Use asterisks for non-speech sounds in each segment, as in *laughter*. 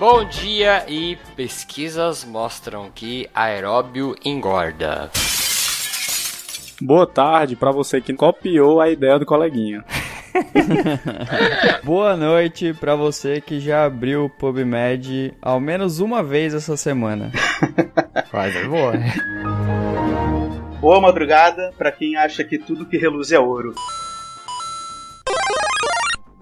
Bom dia e pesquisas mostram que aeróbio engorda. Boa tarde para você que copiou a ideia do coleguinha. *laughs* Boa noite para você que já abriu o PubMed ao menos uma vez essa semana. Quase é boa. Boa madrugada para quem acha que tudo que reluz é ouro.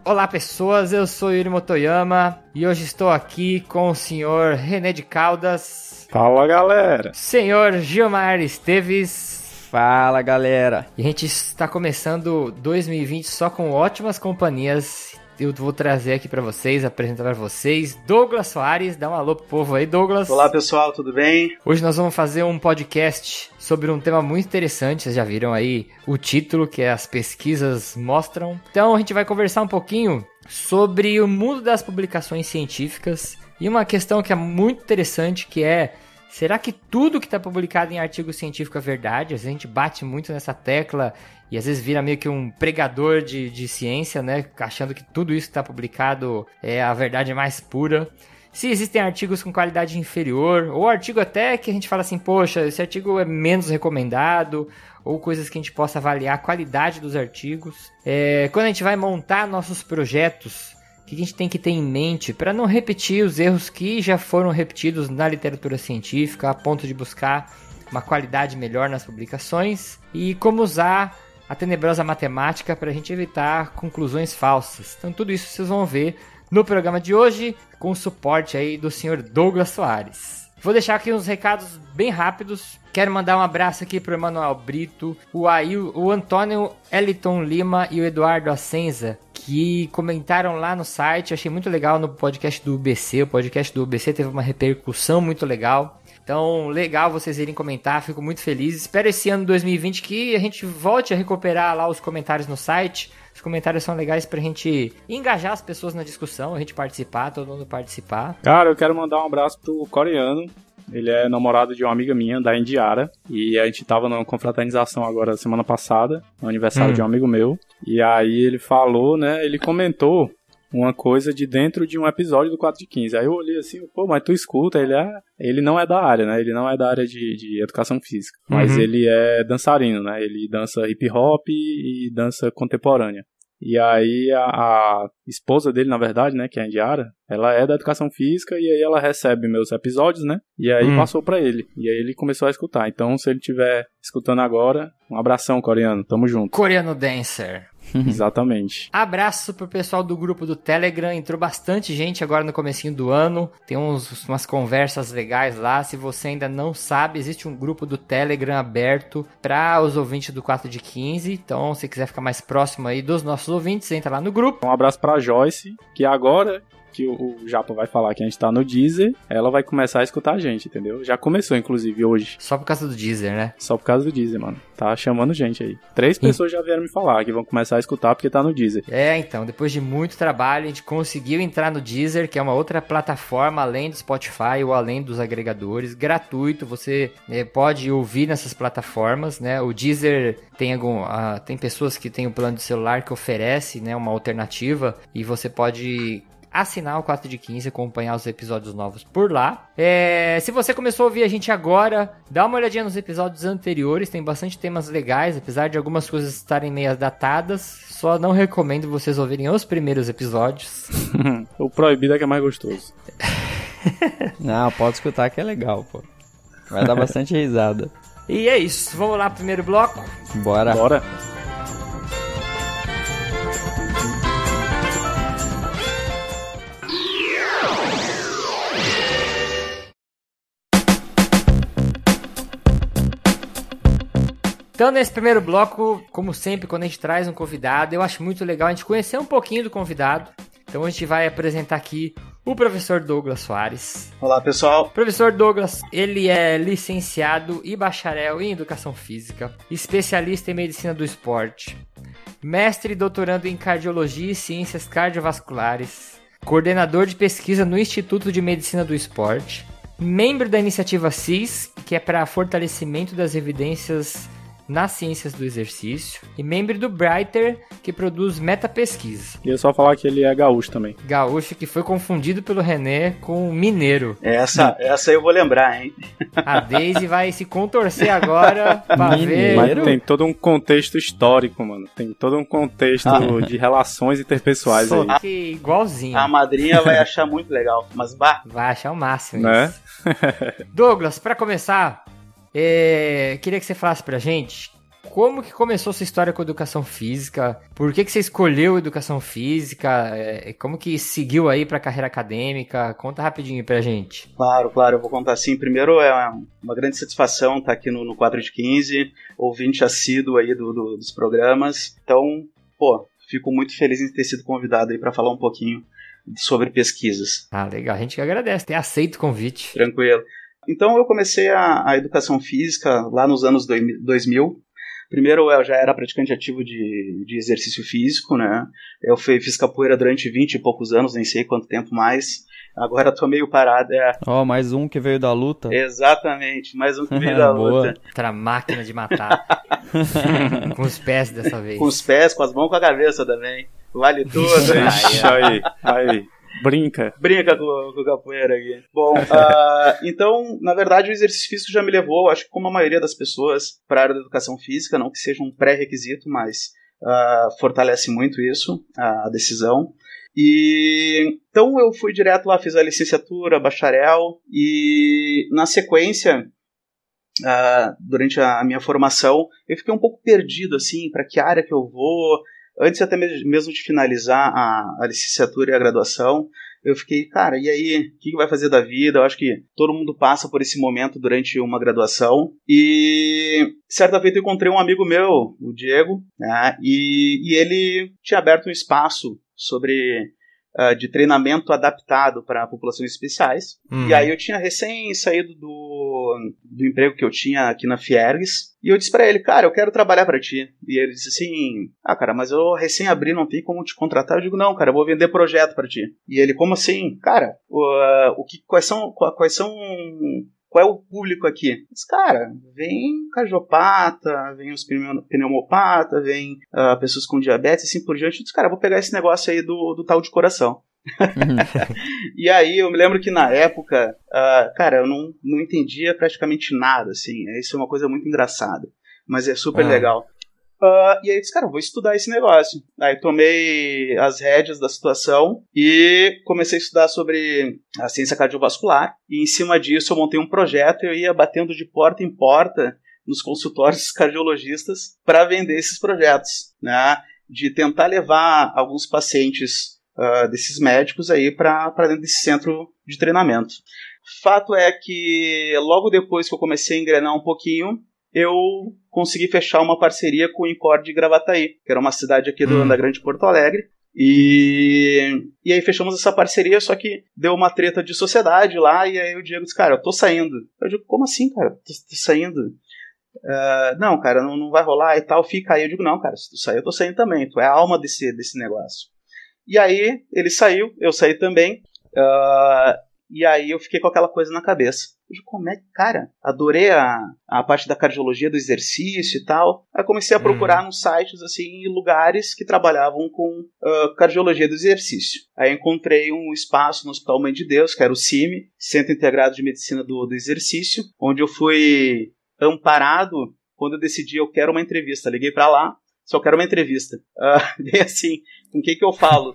Olá pessoas, eu sou Yuri Motoyama e hoje estou aqui com o senhor René de Caldas. Fala galera! Senhor Gilmar Esteves. Fala galera! E a gente está começando 2020 só com ótimas companhias eu vou trazer aqui para vocês, apresentar para vocês Douglas Soares. Dá um alô pro povo aí, Douglas. Olá, pessoal, tudo bem? Hoje nós vamos fazer um podcast sobre um tema muito interessante. Vocês já viram aí o título, que é As Pesquisas Mostram. Então a gente vai conversar um pouquinho sobre o mundo das publicações científicas e uma questão que é muito interessante, que é Será que tudo que está publicado em artigo científico é verdade? A gente bate muito nessa tecla e às vezes vira meio que um pregador de, de ciência, né? Achando que tudo isso que está publicado é a verdade mais pura. Se existem artigos com qualidade inferior, ou artigo até que a gente fala assim, poxa, esse artigo é menos recomendado, ou coisas que a gente possa avaliar a qualidade dos artigos. É, quando a gente vai montar nossos projetos, que a gente tem que ter em mente para não repetir os erros que já foram repetidos na literatura científica, a ponto de buscar uma qualidade melhor nas publicações e como usar a tenebrosa matemática para a gente evitar conclusões falsas. Então tudo isso vocês vão ver no programa de hoje com o suporte aí do senhor Douglas Soares. Vou deixar aqui uns recados bem rápidos. Quero mandar um abraço aqui pro Emanuel Brito, o, Ail, o Antônio Eliton Lima e o Eduardo Ascenza, que comentaram lá no site. achei muito legal no podcast do UBC. O podcast do UBC teve uma repercussão muito legal. Então, legal vocês irem comentar, fico muito feliz. Espero esse ano 2020 que a gente volte a recuperar lá os comentários no site. Os comentários são legais pra gente engajar as pessoas na discussão, a gente participar, todo mundo participar. Cara, eu quero mandar um abraço pro coreano. Ele é namorado de uma amiga minha, da Indiara. E a gente tava numa confraternização agora semana passada, no aniversário hum. de um amigo meu. E aí ele falou, né? Ele comentou uma coisa de dentro de um episódio do 4 de 15. Aí eu olhei assim, pô, mas tu escuta, ele é. Ele não é da área, né? Ele não é da área de, de educação física. Mas uhum. ele é dançarino, né? Ele dança hip hop e dança contemporânea. E aí a, a, esposa dele, na verdade, né, que é a Indiara, ela é da educação física e aí ela recebe meus episódios, né? E aí hum. passou para ele. E aí ele começou a escutar. Então, se ele estiver escutando agora, um abração coreano, tamo junto. Coreano Dancer. *laughs* Exatamente. Abraço pro pessoal do grupo do Telegram. Entrou bastante gente agora no comecinho do ano. Tem uns, umas conversas legais lá. Se você ainda não sabe, existe um grupo do Telegram aberto para os ouvintes do 4 de 15. Então, se quiser ficar mais próximo aí dos nossos ouvintes, entra lá no grupo. Um abraço pra Joyce, que agora que o, o Japa vai falar que a gente tá no Deezer, ela vai começar a escutar a gente, entendeu? Já começou, inclusive, hoje. Só por causa do Deezer, né? Só por causa do Deezer, mano. Tá chamando gente aí. Três pessoas já vieram me falar que vão começar a escutar porque tá no Deezer. É, então, depois de muito trabalho, a gente conseguiu entrar no Deezer, que é uma outra plataforma além do Spotify ou além dos agregadores, gratuito. Você né, pode ouvir nessas plataformas, né? O Deezer tem algum, uh, tem pessoas que têm o um plano de celular que oferece, né, uma alternativa e você pode assinar o 4 de 15, acompanhar os episódios novos por lá. É, se você começou a ouvir a gente agora, dá uma olhadinha nos episódios anteriores, tem bastante temas legais, apesar de algumas coisas estarem meio datadas. Só não recomendo vocês ouvirem os primeiros episódios. *laughs* o proibido é que é mais gostoso. *laughs* não, pode escutar que é legal, pô. Vai dar bastante *laughs* risada. E é isso, vamos lá, primeiro bloco? Bora. Bora. Então, nesse primeiro bloco, como sempre, quando a gente traz um convidado, eu acho muito legal a gente conhecer um pouquinho do convidado. Então a gente vai apresentar aqui o professor Douglas Soares. Olá, pessoal. O professor Douglas, ele é licenciado e bacharel em Educação Física, especialista em Medicina do Esporte, mestre e doutorando em Cardiologia e Ciências Cardiovasculares, coordenador de pesquisa no Instituto de Medicina do Esporte, membro da iniciativa CIS, que é para fortalecimento das evidências nas ciências do exercício, e membro do Brighter, que produz metapesquisa. E é só falar que ele é gaúcho também. Gaúcho que foi confundido pelo René com mineiro. Essa, essa eu vou lembrar, hein? A Daisy vai se contorcer agora pra ver. Mas tem todo um contexto histórico, mano. Tem todo um contexto Ah. de relações interpessoais aí. Só que igualzinho. A madrinha vai achar muito legal. Mas, bah, Vai achar o máximo Né? isso. *laughs* Douglas, pra começar, é, queria que você falasse pra gente como que começou sua história com educação física, por que, que você escolheu educação física, é, como que seguiu aí pra carreira acadêmica, conta rapidinho pra gente. claro, claro, eu vou contar assim. Primeiro, é uma grande satisfação estar aqui no, no 4 de 15, ouvinte assíduo aí do, do- dos programas. Então, pô, fico muito feliz em ter sido convidado aí para falar um pouquinho sobre pesquisas. Ah, legal, a gente que agradece, ter aceito o convite. Tranquilo. Então eu comecei a, a educação física lá nos anos dois- 2000. Primeiro eu já era praticante ativo de, de exercício físico, né? Eu fui, fiz capoeira durante 20 e poucos anos, nem sei quanto tempo mais. Agora tô meio parado. É, Ó, mais um que veio da luta. exatamente, mais um que veio *laughs* da Boa. luta. Outra máquina de matar. *laughs* com os pés dessa vez. Com os pés, com as mãos, com a cabeça também. Vale tudo. *laughs* Ixi, aí, aí. Brinca. Brinca com, com o capoeira aqui. Bom, *laughs* ah, então, na verdade, o exercício físico já me levou, acho que como a maioria das pessoas, para a área da educação física, não que seja um pré-requisito, mas ah, fortalece muito isso, a decisão. E então eu fui direto lá, fiz a licenciatura, bacharel, e na sequência, ah, durante a minha formação, eu fiquei um pouco perdido, assim, para que área que eu vou. Antes até mes- mesmo de finalizar a, a licenciatura e a graduação, eu fiquei, cara, e aí, o que vai fazer da vida? Eu acho que todo mundo passa por esse momento durante uma graduação. E certa feita eu encontrei um amigo meu, o Diego, né, e, e ele tinha aberto um espaço sobre ah, de treinamento adaptado para populações especiais. Hum. E aí eu tinha recém saído do, do emprego que eu tinha aqui na Fiergues. E eu disse pra ele, cara, eu quero trabalhar pra ti. E ele disse assim, ah, cara, mas eu recém abri, não tem como te contratar. Eu digo, não, cara, eu vou vender projeto pra ti. E ele, como assim? Cara, o, ah, o que, quais são, qua- quais são, qual é o público aqui? Mas, cara, vem cardiopata, vem os pneu- pneumopata, vem ah, pessoas com diabetes, assim por diante. Eu disse, cara, vou pegar esse negócio aí do, do tal de coração. *laughs* E aí eu me lembro que na época, ah, cara, eu não, não entendia praticamente nada, assim. Isso é uma coisa muito engraçada. Mas é super Ah. legal. Ah, e aí eu disse, cara, vou estudar esse negócio. Aí tomei as rédeas da situação e comecei a estudar sobre a ciência cardiovascular. E em cima disso eu montei um projeto e eu ia batendo de porta em porta nos consultórios cardiologistas para vender esses projetos, né? De tentar levar alguns pacientes ah, desses médicos aí para dentro desse centro de treinamento. Fato é que logo depois que eu comecei a engrenar um pouquinho, eu consegui fechar uma parceria com o Incor de Gravataí, que era uma cidade aqui do, Hum. da Grande Porto Alegre. E, e aí fechamos essa parceria, só que deu uma treta de sociedade lá, e aí o Diego disse, cara, eu tô saindo. Eu digo, como assim, cara? Tô, tô saindo? "Ah, não, cara, não, não vai rolar e tal, fica aí. Eu digo, não, cara, se tu sair, eu tô saindo também. Tu é a alma desse, desse negócio. E aí ele saiu, eu saí também. ah, e aí eu fiquei com aquela coisa na cabeça. Digo, como é que, cara, adorei a, a parte da cardiologia, do exercício e tal. Aí comecei a procurar nos sites, assim, lugares que trabalhavam com ah, cardiologia do exercício. Aí encontrei um espaço no Hospital Mãe de Deus, que era o CIMI, Centro Integrado de Medicina do, do Exercício, onde eu fui amparado quando eu decidi eu quero uma entrevista. Liguei pra lá, só quero uma entrevista. Bem *laughs* assim, com quem que eu falo?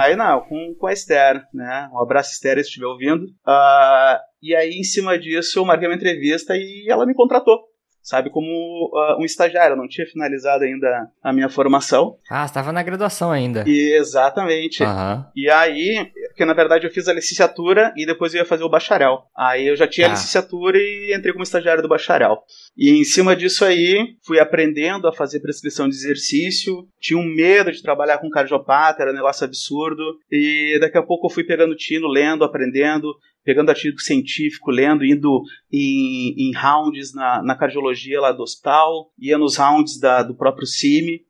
aí não, com, com a Esther, né? Um abraço, Esther, se estiver ouvindo. Ah, e aí, em cima disso, eu marquei uma entrevista e ela me contratou. sabe, como uh, um estagiário. Eu não tinha finalizado ainda a minha formação. Ah, estava na graduação ainda. E, exatamente. Aham. E aí, porque na verdade eu fiz a licenciatura e depois eu ia fazer o bacharel. Aí eu já tinha a Ah. licenciatura e entrei como estagiário do bacharel. E em cima disso aí, fui aprendendo a fazer prescrição de exercício. Tinha um medo de trabalhar com cardiopata, era um negócio absurdo. E daqui a pouco eu fui pegando tino, lendo, aprendendo, pegando artigo científico, lendo, indo em, em rounds na, na cardiologia lá do hospital, ia nos rounds da, do próprio CIMI.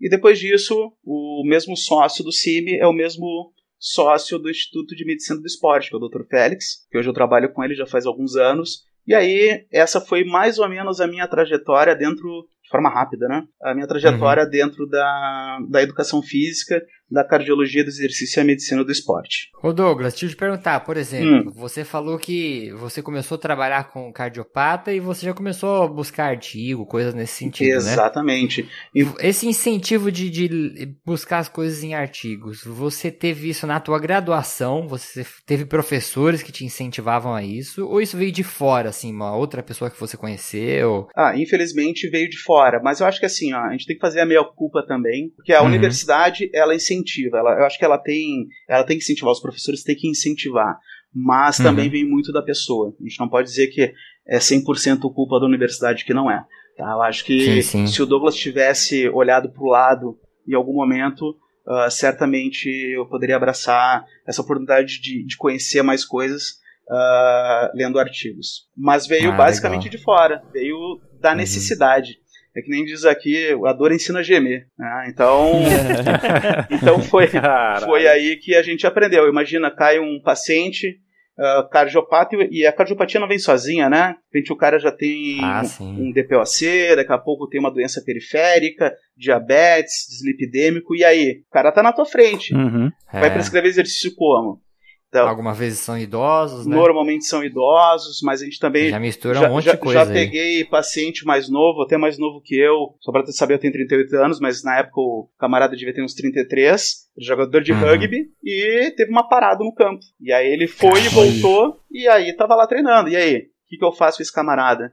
E depois disso, o mesmo sócio do CIMI é o mesmo sócio do Instituto de Medicina do Esporte, que é o Dr. Félix, que hoje eu trabalho com ele já faz alguns anos. E aí, essa foi mais ou menos a minha trajetória dentro, de forma rápida, né? A minha trajetória dentro da, da educação física, da cardiologia do exercício e a medicina do esporte. Ô Douglas, deixa eu te perguntar, por exemplo, você falou que você começou a trabalhar com cardiopata e você já começou a buscar artigo, coisas nesse sentido, né? Exatamente. Esse incentivo de, de buscar as coisas em artigos, você teve isso na tua graduação? Você teve professores que te incentivavam a isso? Ou isso veio de fora, assim, uma outra pessoa que você conheceu? Ah, infelizmente veio de fora, mas eu acho que assim, ó, a gente tem que fazer a meia culpa também, porque a Uhum. universidade ela incentiva, ela, eu acho que ela tem, ela tem que incentivar, os professores têm que incentivar, mas Uhum. também vem muito da pessoa. A gente não pode dizer que é 100% culpa da universidade, que não é. Tá? Eu acho que Sim, sim. se o Douglas tivesse olhado para o lado em algum momento, ah, certamente eu poderia abraçar essa oportunidade de, de conhecer mais coisas ah, lendo artigos. Mas veio Ah, basicamente legal. de fora, veio da Uhum. necessidade. É que nem diz aqui, a dor ensina a gemer. né? Então, *laughs* então foi, Caralho. foi aí que a gente aprendeu. Imagina, cai um paciente ah, cardiopata e- a cardiopatia não vem sozinha, né? De repente o cara já tem Ah, um- um DPOC, daqui a pouco tem uma doença periférica, diabetes, dislipidêmico, e aí? O cara tá na tua frente. Uhum. Vai É, prescrever exercício como? Então, algumas vezes são idosos, né? normalmente são idosos, mas a gente também Já mistura já, um monte já- de coisa já aí. peguei paciente mais novo, até mais novo que eu. Só pra saber, eu tenho 38 anos, mas na época o camarada devia ter uns 33. Jogador de Uhum. rugby e teve uma parada no campo. E aí ele foi e voltou, e aí tava lá treinando. E aí, o que, que eu faço com esse camarada?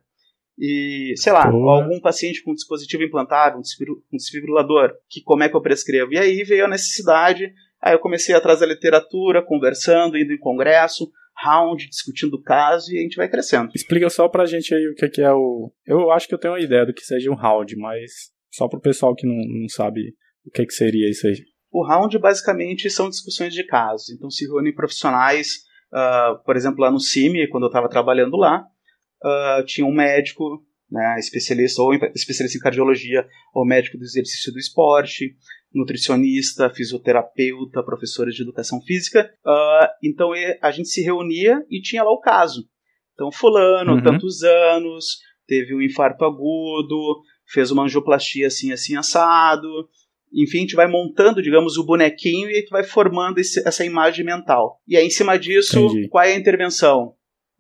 E, sei lá, algum paciente com dispositivo implantável, um desfibri- um desfibrilador, que como é que eu prescrevo? E aí veio a necessidade, aí eu comecei atrás da literatura, conversando, indo em congresso, round, discutindo o caso, e a gente vai crescendo. Explica só pra gente aí o que, é o. Eu acho que eu tenho uma ideia do que seja um round, mas só pro pessoal que não, não sabe o que, que seria isso aí. O round basicamente são discussões de casos. Então se reúnem profissionais, ah, por exemplo, lá no CIMI, quando eu estava trabalhando lá, ah, tinha um médico, né, especialista ou especialista em cardiologia, ou médico do exercício do esporte, nutricionista, fisioterapeuta, professores de educação física. Ah, então e- a gente se reunia e tinha lá o caso. Então fulano, Uhum. tantos anos, teve um infarto agudo, fez uma angioplastia assim, assim, assado, enfim, a gente vai montando, digamos, o bonequinho e a gente vai formando esse- essa imagem mental. E aí, em cima disso, Entendi. qual é a intervenção?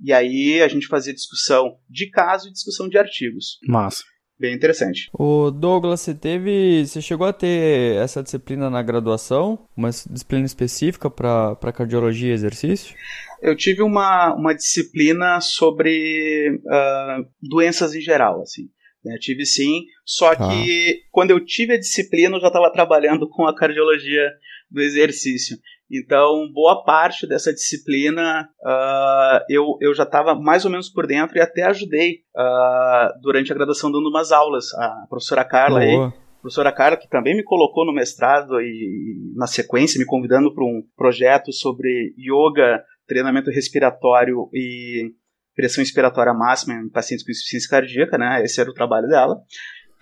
E aí a gente fazia discussão de caso e discussão de artigos. Massa. Bem interessante. O Douglas, você teve. Você chegou a ter essa disciplina na graduação? Uma disciplina específica para cardiologia e exercício? Eu tive uma, uma disciplina sobre ah, doenças em geral, assim. né? Tive sim, só Tá. que quando eu tive a disciplina eu já estava trabalhando com a cardiologia do exercício. Então, boa parte dessa disciplina ah, eu, eu já estava mais ou menos por dentro e até ajudei ah, durante a graduação dando umas aulas. A professora Carla aí, Boa. professora Carla, que também me colocou no mestrado e, na sequência, me convidando para um projeto sobre yoga, treinamento respiratório e pressão expiratória máxima em pacientes com insuficiência cardíaca, né? Esse era o trabalho dela.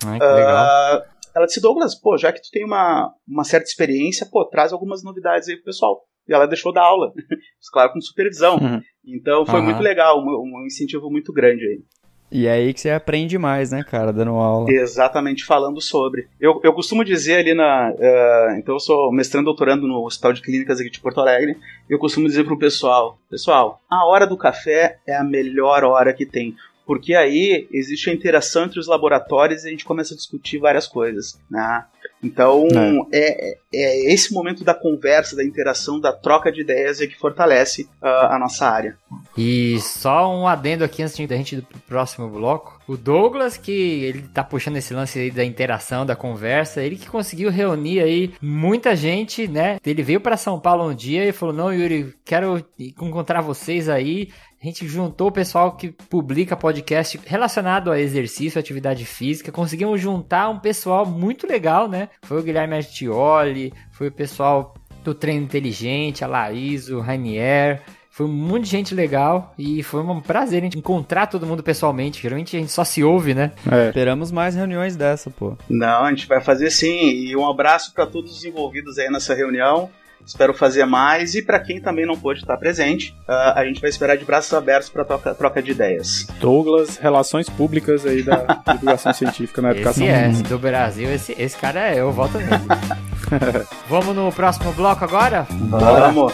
Ai, que legal. Ah, ela disse, Douglas, pô, já que tu tem uma, uma certa experiência, pô, traz algumas novidades aí pro pessoal. E ela deixou da aula, *laughs* claro, com supervisão. Uhum. Então foi Aham. muito legal, um, um incentivo muito grande aí. E é aí que você aprende mais, né, cara, dando aula. Exatamente, falando sobre. Eu, eu costumo dizer ali na. eh, então, eu sou mestrando doutorando no Hospital de Clínicas aqui de Porto Alegre. Eu costumo dizer pro pessoal: Pessoal, a hora do café é a melhor hora que tem. Porque aí existe a interação entre os laboratórios e a gente começa a discutir várias coisas. Né? Então, é. É, é esse momento da conversa, da interação, da troca de ideias é que fortalece uh, a nossa área. E só um adendo aqui antes da gente ir pro próximo bloco. O Douglas, que ele tá puxando esse lance aí da interação, da conversa, ele que conseguiu reunir aí muita gente, né? Ele veio para São Paulo um dia e falou: Não, Yuri, quero encontrar vocês aí. A gente juntou o pessoal que publica podcast relacionado a exercício, atividade física. Conseguimos juntar um pessoal muito legal, né? Foi o Guilherme Artioli, foi o pessoal do Treino Inteligente, a Laís, o Rainier. Foi um monte de gente legal e foi um prazer a gente encontrar todo mundo pessoalmente. Geralmente a gente só se ouve, né? É. Esperamos mais reuniões dessa, pô. Não, a gente vai fazer sim. E um abraço para todos os envolvidos aí nessa reunião. Espero fazer mais e para quem também não pôde estar presente, uh, a gente vai esperar de braços abertos para troca, troca de ideias. Douglas, relações públicas aí da *laughs* divulgação científica na educação. Esse é, do Brasil, esse, esse cara é, eu voto nele. *laughs* Vamos no próximo bloco agora? Vamos.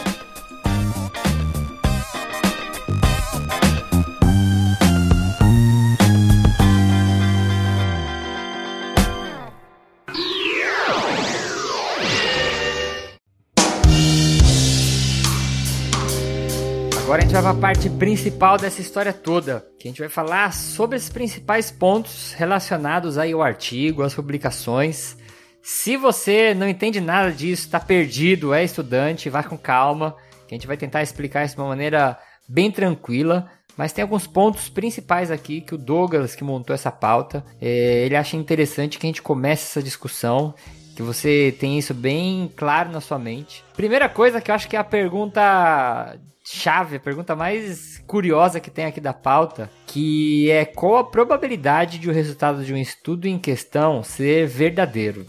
Agora a gente vai para a parte principal dessa história toda, que a gente vai falar sobre os principais pontos relacionados aí ao artigo, às publicações. Se você não entende nada disso, está perdido, é estudante, vá com calma, que a gente vai tentar explicar isso de uma maneira bem tranquila. Mas tem alguns pontos principais aqui que o Douglas, que montou essa pauta, é, ele acha interessante que a gente comece essa discussão que você tenha isso bem claro na sua mente. Primeira coisa que eu acho que é a pergunta chave, a pergunta mais curiosa que tem aqui da pauta, que é qual a probabilidade de o resultado de um estudo em questão ser verdadeiro?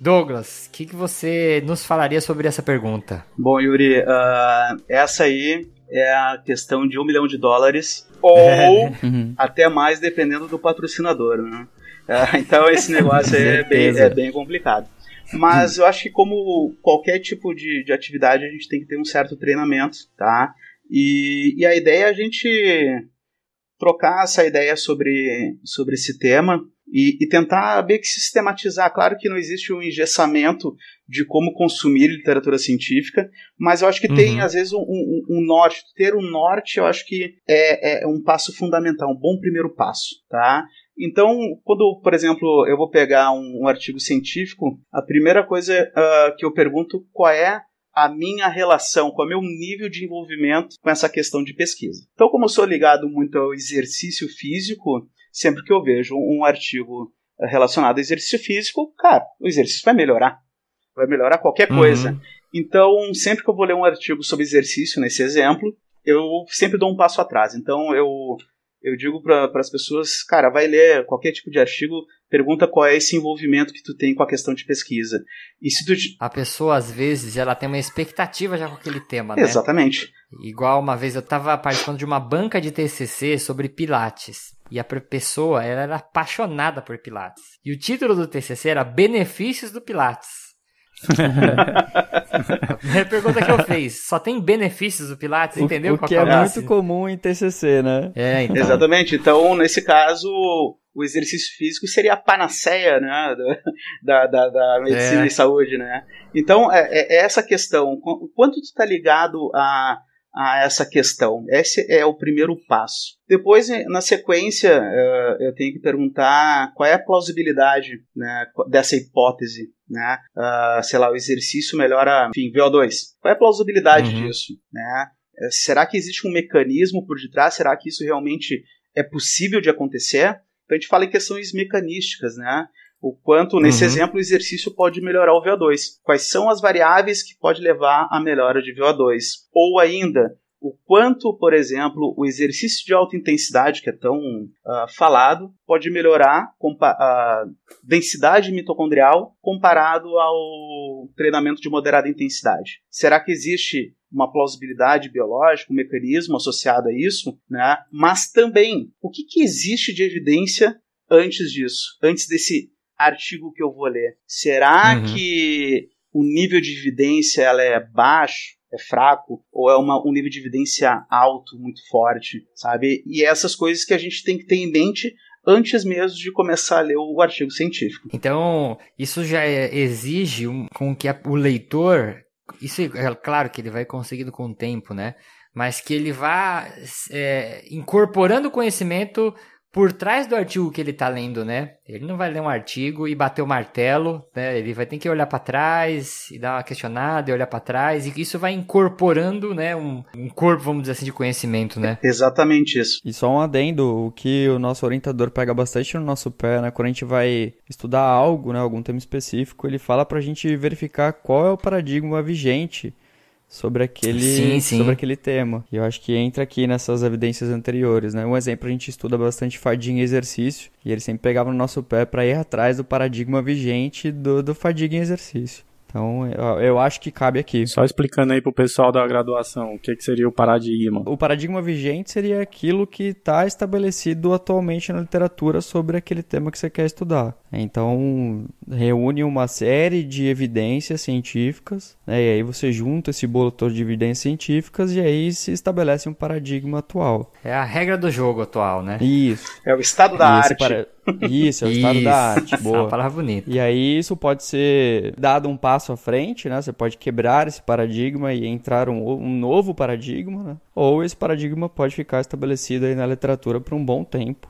Douglas, o que, que você nos falaria sobre essa pergunta? Bom, Yuri, uh, essa aí é a questão de um milhão de dólares *laughs* ou uhum. até mais, dependendo do patrocinador. Né? Uh, então, esse negócio aí é bem, é bem complicado. Mas eu acho que como qualquer tipo de, de atividade, a gente tem que ter um certo treinamento, tá? E, e a ideia é a gente trocar essa ideia sobre, sobre esse tema e, e, tentar meio que sistematizar. Claro que não existe um engessamento de como consumir literatura científica, mas eu acho que uhum. tem, às vezes, um, um, um, norte. Ter um norte, eu acho que é, é um passo fundamental, um bom primeiro passo, tá? Então, quando, por exemplo, eu vou pegar um, um artigo científico, a primeira coisa uh, que eu pergunto qual é a minha relação, qual é o meu nível de envolvimento com essa questão de pesquisa. Então, como eu sou ligado muito ao exercício físico, sempre que eu vejo um artigo relacionado ao exercício físico, cara, o exercício vai melhorar. Vai melhorar qualquer coisa. Uhum. Então, sempre que eu vou ler um artigo sobre exercício, nesse exemplo, eu sempre dou um passo atrás. Então, eu eu digo para as pessoas, cara, vai ler qualquer tipo de artigo, pergunta qual é esse envolvimento que tu tem com a questão de pesquisa. E se tu... A pessoa, às vezes, ela tem uma expectativa já com aquele tema, né? Exatamente. Igual uma vez eu estava participando de uma banca de TCC sobre Pilates. E a pessoa, ela era apaixonada por Pilates. E o título do TCC era Benefícios do Pilates. *laughs* a pergunta que eu fiz, só tem benefícios do Pilates, entendeu? O, o que é, é muito comum em TCC, né? É, então. Exatamente. Então, nesse caso, o exercício físico seria a panaceia, né, da, da, da medicina é. e saúde, né? Então, é, é essa questão. Quanto tu está ligado a a essa questão. Esse é o primeiro passo. Depois, na sequência, eh, eu tenho que perguntar qual é a plausibilidade né, dessa hipótese. Né? Uh, sei lá, o exercício melhora, enfim, VO2. Qual é a plausibilidade uhum. disso? Né? Eh, será que existe um mecanismo por detrás? Será que isso realmente é possível de acontecer? Então a gente fala em questões mecanísticas, né? O quanto, nesse uhum. exemplo, o exercício pode melhorar o VO2. Quais são as variáveis que pode levar à melhora de VO2? Ou ainda, o quanto, por exemplo, o exercício de alta intensidade, que é tão uh, falado, pode melhorar a densidade mitocondrial comparado ao treinamento de moderada intensidade. Será que existe uma plausibilidade biológica, um mecanismo associado a isso? Né? Mas também, o que, que existe de evidência antes disso? Antes desse artigo que eu vou ler. Será uhum. que o nível de evidência ela é baixo, é fraco, ou é uma, um nível de evidência alto, muito forte, sabe? E essas coisas que a gente tem que ter em mente antes mesmo de começar a ler o artigo científico. Então, isso já é, exige um, com que a, o leitor, isso é claro que ele vai conseguindo com o tempo, né? Mas que ele vá é, incorporando conhecimento por trás do artigo que ele está lendo, né? Ele não vai ler um artigo e bater o martelo, né? Ele vai ter que olhar para trás e dar uma questionada e olhar para trás e isso vai incorporando, né, um, um, corpo, vamos dizer assim, de conhecimento, né? Exatamente isso. E só um adendo, o que o nosso orientador pega bastante no nosso pé, né, quando a gente vai estudar algo, né, algum tema específico, ele fala para a gente verificar qual é o paradigma vigente sobre aquele, sim, sim. sobre aquele tema. E eu acho que entra aqui nessas evidências anteriores, né? Um exemplo, a gente estuda bastante fadiga em exercício, e ele sempre pegava no nosso pé para ir atrás do paradigma vigente do, do fadiga em exercício. Então, eu, eu, acho que cabe aqui. Só explicando aí pro pessoal da graduação, o que, que seria o paradigma? O paradigma vigente seria aquilo que está estabelecido atualmente na literatura sobre aquele tema que você quer estudar. Então, reúne uma série de evidências científicas, né, e aí você junta esse bolo todo de evidências científicas e aí se estabelece um paradigma atual. É a regra do jogo atual, né? Isso. É o estado da arte. Para... Isso, é o estado da arte. Boa. É uma palavra bonita. E aí isso pode ser dado um passo à frente, né? Você pode quebrar esse paradigma e entrar um, um novo paradigma, né? Ou esse paradigma pode ficar estabelecido aí na literatura por um bom tempo.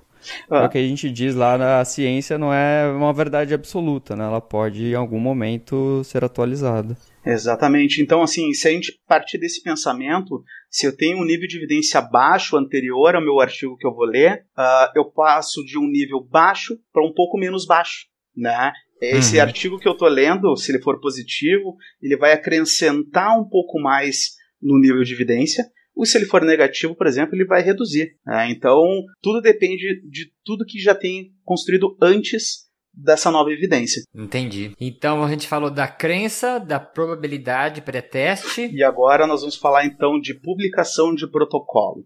Ah. É o que a gente diz lá na ciência não é uma verdade absoluta, né? Ela pode em algum momento ser atualizada. Exatamente. Então, assim, se a gente partir desse pensamento, se eu tenho um nível de evidência baixo anterior ao meu artigo que eu vou ler, uh, eu passo de um nível baixo para um pouco menos baixo, né? Esse uhum. artigo que eu estou lendo, se ele for positivo, ele vai acrescentar um pouco mais no nível de evidência. Ou se ele for negativo, por exemplo, ele vai reduzir. Né? Então, tudo depende de tudo que já tem construído antes dessa nova evidência. Entendi. Então a gente falou da crença, da probabilidade pré-teste. E agora nós vamos falar então de publicação de protocolo.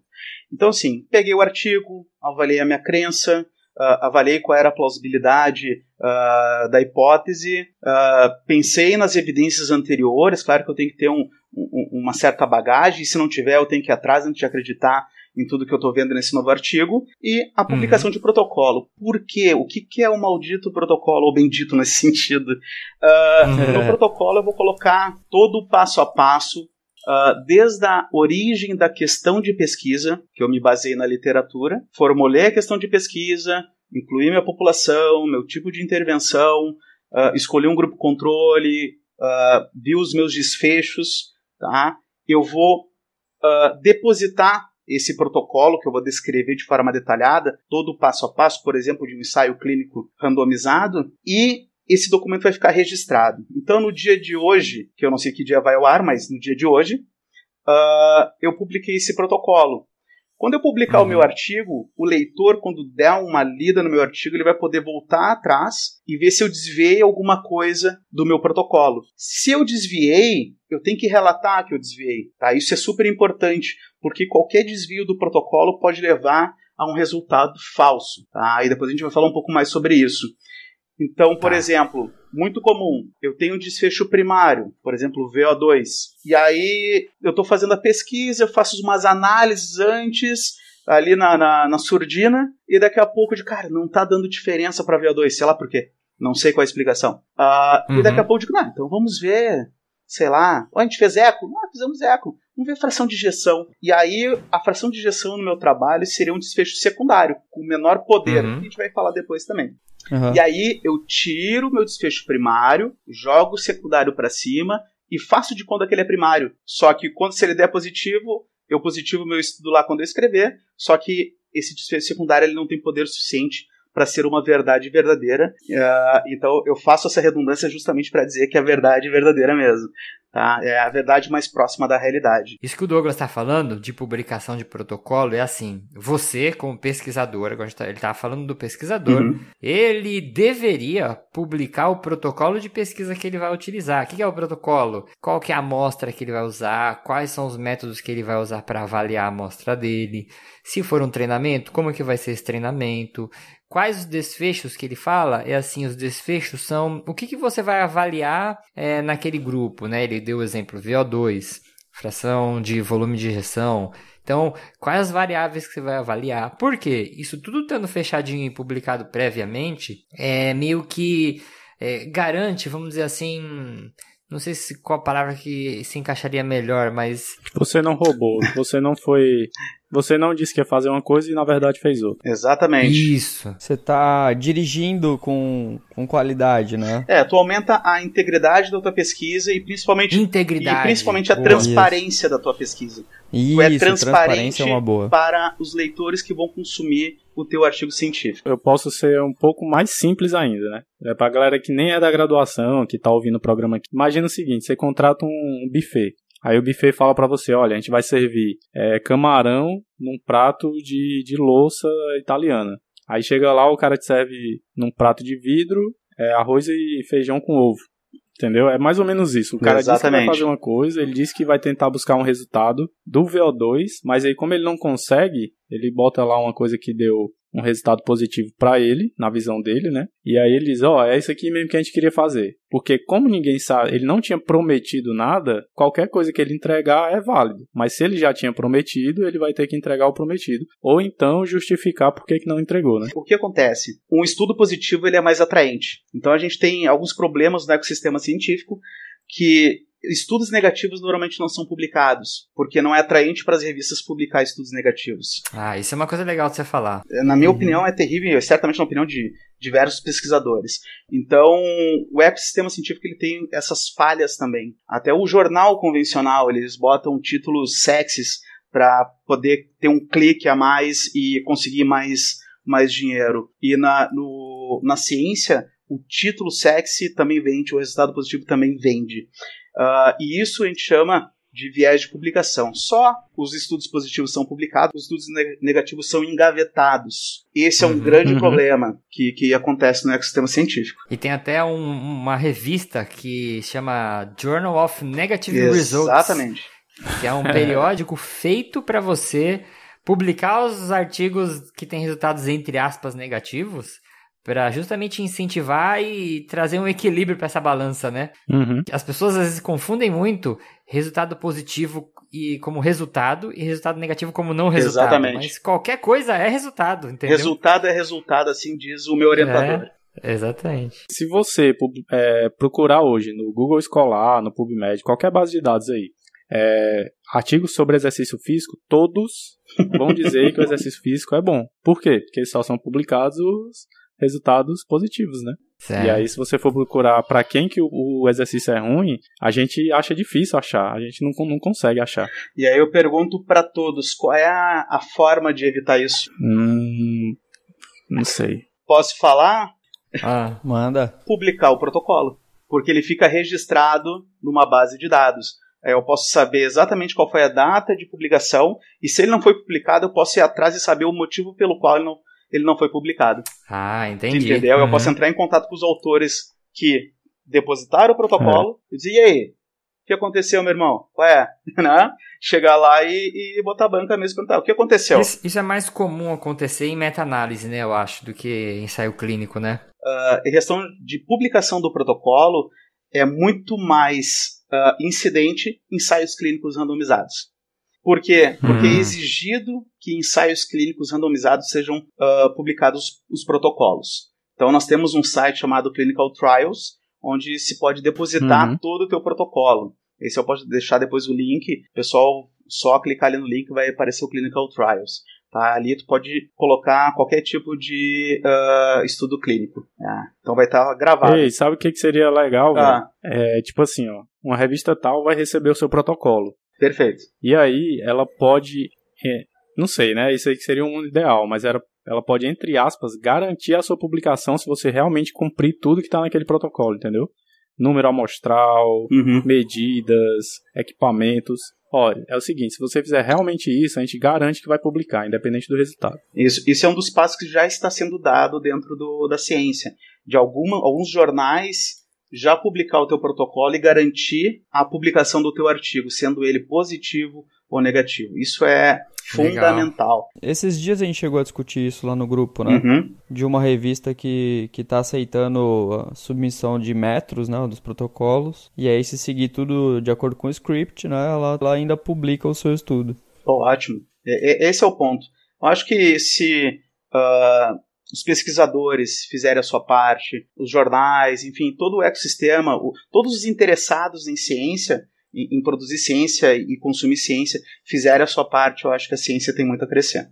Então, assim, peguei o artigo, avaliei a minha crença, uh, avaliei qual era a plausibilidade uh, da hipótese, uh, pensei nas evidências anteriores, claro que eu tenho que ter um, um, uma certa bagagem, e se não tiver, eu tenho que ir atrás antes de acreditar em tudo que eu estou vendo nesse novo artigo, e a publicação uhum. de protocolo. Por quê? O que, que é o maldito protocolo, ou bendito nesse *laughs* sentido? Uh. No protocolo eu vou colocar todo o passo a passo, uh, desde a origem da questão de pesquisa, que eu me baseei na literatura, formulei a questão de pesquisa, incluí minha população, meu tipo de intervenção, uh, escolhi um grupo controle, vi os meus desfechos, tá? Eu vou depositar esse protocolo que eu vou descrever de forma detalhada, todo o passo a passo, por exemplo, de um ensaio clínico randomizado, e esse documento vai ficar registrado. Então, no dia de hoje, que eu não sei que dia vai ao ar, mas no dia de hoje, uh, eu publiquei esse protocolo. Quando eu publicar uhum. o meu artigo, o leitor, quando der uma lida no meu artigo, ele vai poder voltar atrás e ver se eu desviei alguma coisa do meu protocolo. Se eu desviei, eu tenho que relatar que eu desviei. Tá? Isso é super importante, porque qualquer desvio do protocolo pode levar a um resultado falso. Tá? E depois a gente vai falar um pouco mais sobre isso. Então, por tá. exemplo, muito comum, eu tenho um desfecho primário, por exemplo, VO2, e aí eu estou fazendo a pesquisa, eu faço umas análises antes, ali na, na, na, surdina, e daqui a pouco de cara, não está dando diferença para VO2, sei lá por quê. Não sei qual é a explicação. Uh, uhum. E daqui a uhum. pouco eu digo, não, então vamos ver, sei lá, a gente fez eco? Ah, fizemos eco. Vamos ver a fração de injeção. E aí, a fração de injeção no meu trabalho seria um desfecho secundário, com menor poder, uhum. que a gente vai falar depois também. Uhum. E aí eu tiro o meu desfecho primário, jogo o secundário para cima e faço de conta que ele é primário. Só que quando se ele der positivo, eu positivo o meu estudo lá quando eu escrever, só que esse desfecho secundário ele não tem poder suficiente para ser uma verdade verdadeira. Uh, então eu faço essa redundância justamente para dizer que é a verdade verdadeira mesmo. Tá? É a verdade mais próxima da realidade. Isso que o Douglas está falando de publicação de protocolo é assim: você, como pesquisador, agora tá, ele está falando do pesquisador, uhum. ele deveria publicar o protocolo de pesquisa que ele vai utilizar. O que é o protocolo? Qual que é a amostra que ele vai usar? Quais são os métodos que ele vai usar para avaliar a amostra dele? Se for um treinamento, como que vai ser esse treinamento? Quais os desfechos que ele fala? É assim, os desfechos são o que, que você vai avaliar é, naquele grupo, né? Ele deu o exemplo VO2, fração de volume de injeção. Então, quais as variáveis que você vai avaliar? Por quê? Isso tudo estando fechadinho e publicado previamente, é meio que é, garante, vamos dizer assim, não sei se qual a palavra que se encaixaria melhor, mas. Você não roubou, você não foi. Você não disse que ia fazer uma coisa e na verdade fez outra. Exatamente. Isso. Você tá dirigindo com, com qualidade, né? É, tu aumenta a integridade da tua pesquisa e principalmente, Integridade. e principalmente a Boa. transparência da tua pesquisa. Isso, tu é transparente transparência é uma boa. para os leitores que vão consumir o teu artigo científico. Eu posso ser um pouco mais simples ainda, né? É pra galera que nem é da graduação, que tá ouvindo o programa aqui. Imagina o seguinte, você contrata um buffet. Aí o buffet fala pra você, olha, a gente vai servir é, camarão num prato de, de louça italiana. Aí chega lá, o cara te serve num prato de vidro, é, arroz e feijão com ovo. Entendeu? É mais ou menos isso. O cara disse que vai Exatamente. fazer uma coisa, ele disse que vai tentar buscar um resultado do VO2, mas aí como ele não consegue, ele bota lá uma coisa que deu um resultado positivo pra ele, na visão dele, né? E aí ele diz, ó, é isso aqui mesmo que a gente queria fazer. Porque como ninguém sabe, ele não tinha prometido nada, qualquer coisa que ele entregar é válido. Mas se ele já tinha prometido, ele vai ter que entregar o prometido. Ou então justificar por que que não entregou, né? O que acontece? Um estudo positivo ele é mais atraente. Então a gente tem alguns problemas no ecossistema científico que estudos negativos normalmente não são publicados, porque não é atraente para as revistas publicar estudos negativos. Ah, isso é uma coisa legal de você falar. Na minha opinião, é terrível, e certamente na opinião de diversos pesquisadores. Então, o ecossistema científico ele tem essas falhas também. Até o jornal convencional, eles botam títulos sexys para poder ter um clique a mais e conseguir mais, mais dinheiro. E na, no, na ciência, o título sexy também vende, o resultado positivo também vende. Ah, e isso a gente chama de viés de publicação. Só os estudos positivos são publicados, os estudos ne- negativos são engavetados. Esse é um Uhum. grande Uhum. problema que, que acontece no ecossistema científico. E tem até um- uma revista que chama Journal of Negative Results. Exatamente. Que é um periódico *laughs* feito para você publicar os artigos que têm resultados entre aspas negativos, para justamente incentivar e trazer um equilíbrio para essa balança, né? Uhum. As pessoas às vezes confundem muito resultado positivo e como resultado e resultado negativo como não resultado. Exatamente. Mas qualquer coisa é resultado, entendeu? Resultado é resultado, assim diz o meu orientador. É, exatamente. Se você é, procurar hoje no Google Escolar, no PubMed, qualquer base de dados aí, é, artigos sobre exercício físico, todos vão dizer que o exercício físico é bom. Por quê? Porque só são publicados os resultados positivos, né? Certo. E aí, se você for procurar pra quem que o, o exercício é ruim, a gente acha difícil achar, a gente não, não consegue achar. E aí eu pergunto para todos, qual é a, a forma de evitar isso? Hum, não sei. Posso falar? Ah, Manda. Publicar o protocolo. Porque ele fica registrado numa base de dados. Aí eu posso saber exatamente qual foi a data de publicação, e se ele não foi publicado, eu posso ir atrás e saber o motivo pelo qual ele não, ele não foi publicado. ah entendi. Entendeu? Eu Uhum. posso entrar em contato com os autores que depositaram o protocolo e dizer, e aí? O que aconteceu, meu irmão? Qual é? *laughs* Né? Chegar lá e, e botar a banca mesmo e perguntar, o que aconteceu? Isso, isso é mais comum acontecer em meta-análise, né? Eu acho, do que ensaio clínico, né? a questão de publicação do protocolo é muito mais ah, incidente em ensaios clínicos randomizados. Por quê? Porque é exigido que ensaios clínicos randomizados sejam ah, publicados os protocolos. Então nós temos um site chamado Clinical Trials, onde se pode depositar Uhum. todo o teu protocolo. Esse eu posso deixar depois o link, o pessoal só clicar ali no link vai aparecer o Clinical Trials. Tá? Ali tu pode colocar qualquer tipo de ah, estudo clínico. né? Então vai estar gravado. Ei, sabe o que, que seria legal? Ah, É tipo assim, ó. Uma revista tal vai receber o seu protocolo. Perfeito. E aí ela pode. não sei, né? Isso aí que seria um ideal, mas era, ela pode, entre aspas, garantir a sua publicação se você realmente cumprir tudo que está naquele protocolo, entendeu? Número amostral, Uhum. medidas, equipamentos. Olha, é o seguinte, se você fizer realmente isso, a gente garante que vai publicar, independente do resultado. Isso, isso é um dos passos que já está sendo dado dentro do, da ciência. De alguma, alguns jornais já publicar o teu protocolo e garantir a publicação do teu artigo, sendo ele positivo ou negativo. Isso é Legal. fundamental. Esses dias a gente chegou a discutir isso lá no grupo, né? Uhum. De uma revista que, que tá aceitando a submissão de metros, né? Dos protocolos. E aí, se seguir tudo de acordo com o script, né? Ela, ela ainda publica o seu estudo. Pô, ótimo. esse é o ponto. Eu acho que se uh, os pesquisadores fizerem a sua parte, os jornais, enfim, todo o ecossistema, o, todos os interessados em ciência, em, em, produzir ciência e consumir ciência, fizerem a sua parte, eu acho que a ciência tem muito a crescer.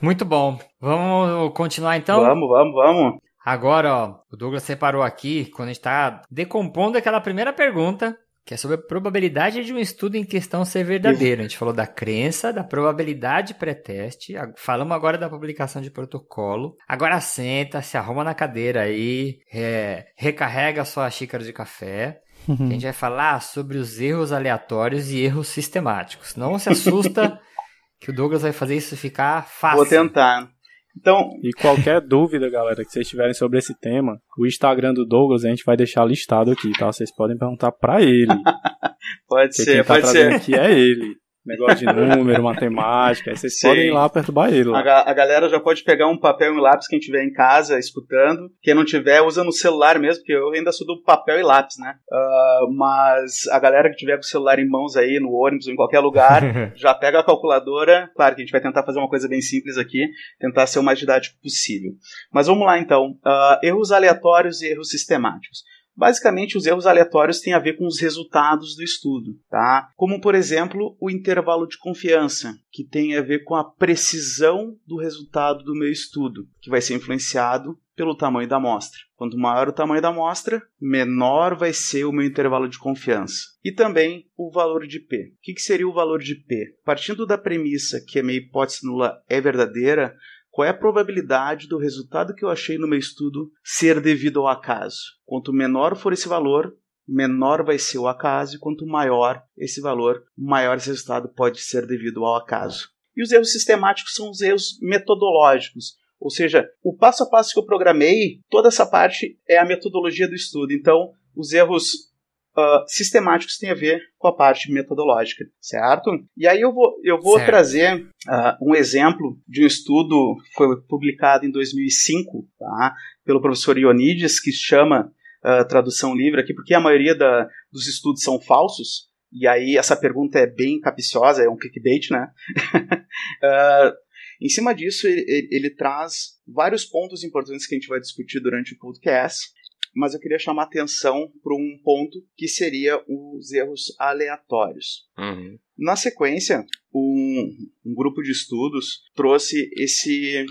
Muito bom. Vamos continuar então? Vamos, vamos, vamos. Agora, ó, o Douglas separou aqui, quando a gente está decompondo aquela primeira pergunta, que é sobre a probabilidade de um estudo em questão ser verdadeiro. A gente falou da crença, da probabilidade pré-teste, falamos agora da publicação de protocolo. Agora senta, se arruma na cadeira aí, é, recarrega a sua xícara de café. a gente vai falar sobre os erros aleatórios e erros sistemáticos. Não se assusta *laughs* que o Douglas vai fazer isso ficar fácil. Vou tentar. Então, e qualquer *laughs* dúvida, galera, que vocês tiverem sobre esse tema, o Instagram do Douglas a gente vai deixar listado aqui, tá? Vocês podem perguntar para ele. *laughs* pode ser, quem tá pode ser. Aqui é ele. Negócio de número, *laughs* matemática, aí vocês Sim. podem ir lá perturbar ele. Lá. A, a, galera já pode pegar um papel e um lápis quem estiver em casa escutando. Quem não tiver, usa no celular mesmo, porque eu ainda sou do papel e lápis, né? Uh, mas a galera que tiver com o celular em mãos aí, no ônibus ou em qualquer lugar, *laughs* já pega a calculadora. Claro que a gente vai tentar fazer uma coisa bem simples aqui, tentar ser o mais didático possível. Mas vamos lá então. Uh, erros aleatórios e erros sistemáticos. Basicamente, os erros aleatórios têm a ver com os resultados do estudo, tá? Como, por exemplo, o intervalo de confiança, que tem a ver com a precisão do resultado do meu estudo, que vai ser influenciado pelo tamanho da amostra. Quanto maior o tamanho da amostra, menor vai ser o meu intervalo de confiança. E também o valor de P. O que seria o valor de P? Partindo da premissa que a minha hipótese nula é verdadeira, qual é a probabilidade do resultado que eu achei no meu estudo ser devido ao acaso? Quanto menor for esse valor, menor vai ser o acaso, e quanto maior esse valor, maior esse resultado pode ser devido ao acaso. E os erros sistemáticos são os erros metodológicos, ou seja, o passo a passo que eu programei, toda essa parte é a metodologia do estudo. Então, os erros uh, sistemáticos têm a ver com a parte metodológica, certo? E aí eu vou, eu vou trazer uh, um exemplo de um estudo que foi publicado em 2005 tá, pelo professor Ionides, que se chama uh, Tradução Livre aqui, porque a maioria da, dos estudos são falsos, e aí essa pergunta é bem capiciosa, é um clickbait, né? uh, *laughs* em cima disso, ele, ele, ele, traz vários pontos importantes que a gente vai discutir durante o podcast mas eu queria chamar atenção para um ponto que seria os erros aleatórios. Uhum. Na sequência, um, um, grupo de estudos trouxe esse,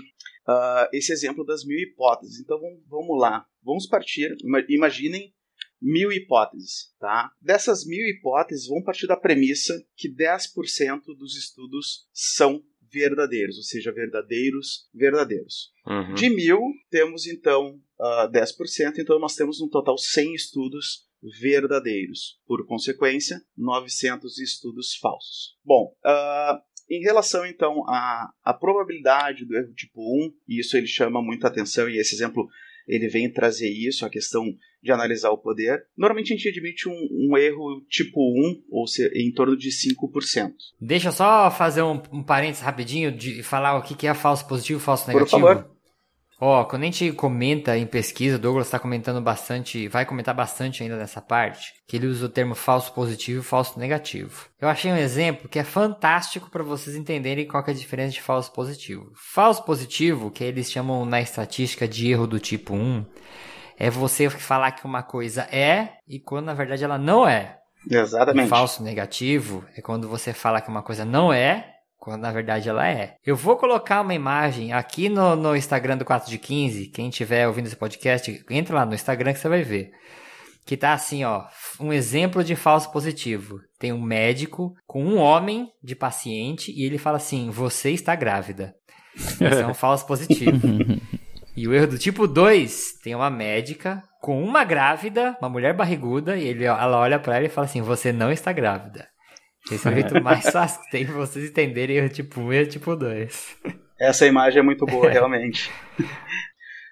uh, esse exemplo das mil hipóteses. Então vamos, vamos lá, vamos partir. Imaginem mil hipóteses, tá? Dessas mil hipóteses, vão partir da premissa que 10% dos estudos são verdadeiros, ou seja, verdadeiros, verdadeiros. Uhum. De mil, temos então uh, 10%, então nós temos um total 100 estudos verdadeiros. Por consequência, 900 estudos falsos. Bom, uh, em relação então à, à probabilidade do erro tipo 1, e isso ele chama muita atenção, e esse exemplo ele vem trazer isso, a questão de analisar o poder. Normalmente a gente admite um, um erro tipo 1, ou seja, em torno de 5%. Deixa eu só fazer um, um parênteses rapidinho de falar o que é falso positivo e falso negativo. Por favor. Ó, oh, quando a gente comenta em pesquisa, o Douglas está comentando bastante, vai comentar bastante ainda nessa parte, que ele usa o termo falso positivo e falso negativo. Eu achei um exemplo que é fantástico para vocês entenderem qual é a diferença de falso positivo. Falso positivo, que eles chamam na estatística de erro do tipo 1, é você falar que uma coisa é e quando na verdade ela não é. Exatamente. falso negativo é quando você fala que uma coisa não é quando na verdade ela é. Eu vou colocar uma imagem aqui no, no Instagram do 4 de 15. Quem estiver ouvindo esse podcast, entra lá no Instagram que você vai ver. Que tá assim, ó, um exemplo de falso positivo. Tem um médico com um homem de paciente e ele fala assim: "Você está grávida". Isso é um *laughs* falso positivo. *laughs* E o erro do tipo 2, tem uma médica com uma grávida, uma mulher barriguda, e ele, ela olha para ela e fala assim: Você não está grávida. Esse é o jeito mais fácil que tem pra vocês entenderem erro tipo 1 e erro tipo 2. Essa imagem é muito boa, *laughs* realmente.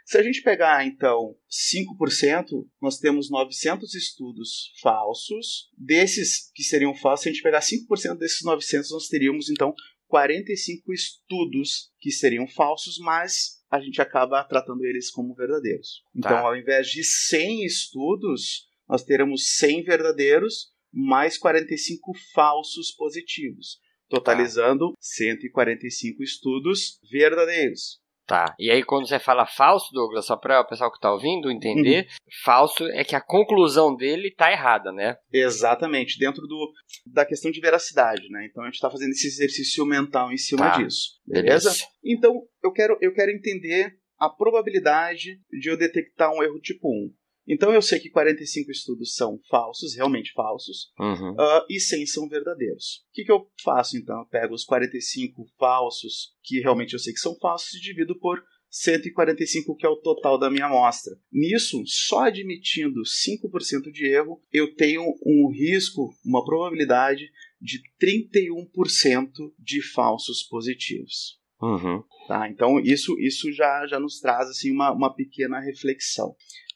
Se a gente pegar, então, 5%, nós temos 900 estudos falsos. Desses que seriam falsos, se a gente pegar 5% desses 900, nós teríamos, então, 45 estudos que seriam falsos, mas a gente acaba tratando eles como verdadeiros. Então, tá. ao invés de 100 estudos, nós teremos 100 verdadeiros mais 45 falsos positivos. totalizando 145 estudos verdadeiros. Tá. E aí, quando você fala falso, Douglas, só para o pessoal que está ouvindo entender, uhum. falso é que a conclusão dele está errada, né? Exatamente, dentro do, da questão de veracidade, né? Então a gente está fazendo esse exercício mental em cima tá. disso. Beleza? beleza? Então, eu quero, eu quero entender a probabilidade de eu detectar um erro tipo 1. Então eu sei que 45 estudos são falsos, realmente falsos, uhum. uh, e 100 são verdadeiros. O que, que eu faço então? Eu pego os 45 falsos, que realmente eu sei que são falsos, e divido por 145, que é o total da minha amostra. Nisso, só admitindo 5% de erro, eu tenho um risco, uma probabilidade de 31% de falsos positivos. Uhum. Tá? Então, isso, isso já, já nos traz assim, uma, uma pequena reflexão.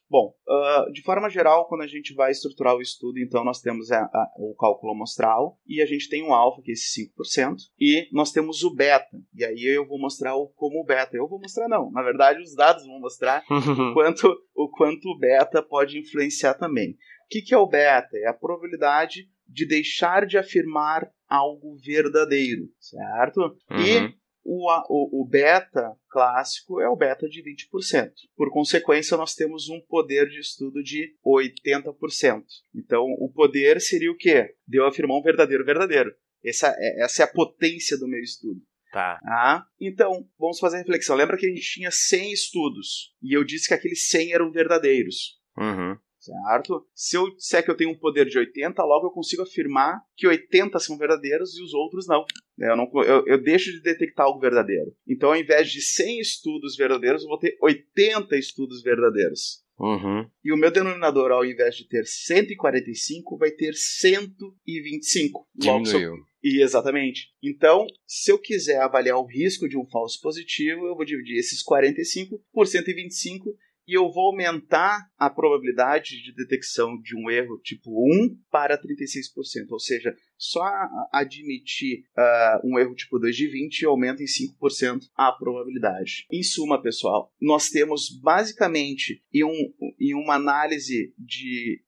Bom, uh, de forma geral, quando a gente vai estruturar o estudo, então nós temos a, a, o cálculo amostral e a gente tem o alfa, que é esse 5%, e nós temos o beta. E aí eu vou mostrar o, como o beta. Eu vou mostrar não, na verdade os dados vão mostrar *laughs* o, quanto, o quanto o beta pode influenciar também. O que, que é o beta? É a probabilidade de deixar de afirmar algo verdadeiro, certo? Uhum. E o, o, o, beta clássico é o beta de 20%. Por consequência, nós temos um poder de estudo de 80%. Então, o poder seria o quê? De eu afirmar um verdadeiro verdadeiro. Essa é, essa é a potência do meu estudo. Tá. Ah, então, vamos fazer a reflexão. Lembra que a gente tinha 100 estudos e eu disse que aqueles 100 eram verdadeiros. Uhum certo? Se eu disser que eu tenho um poder de 80, logo eu consigo afirmar que 80 são verdadeiros e os outros não. Eu, não eu, eu deixo de detectar algo verdadeiro. Então, ao invés de 100 estudos verdadeiros, eu vou ter 80 estudos verdadeiros. Uhum. E o meu denominador, ao invés de ter 145, vai ter 125. Diminuiu. E exatamente. Então, se eu quiser avaliar o risco de um falso positivo, eu vou dividir esses 45 por 125 e eu vou aumentar a probabilidade de detecção de um erro tipo 1 para 36%. Ou seja, só admitir uh, um erro tipo 2 de 20 aumenta em 5% a probabilidade. Em suma, pessoal, nós temos basicamente em, um, em uma análise de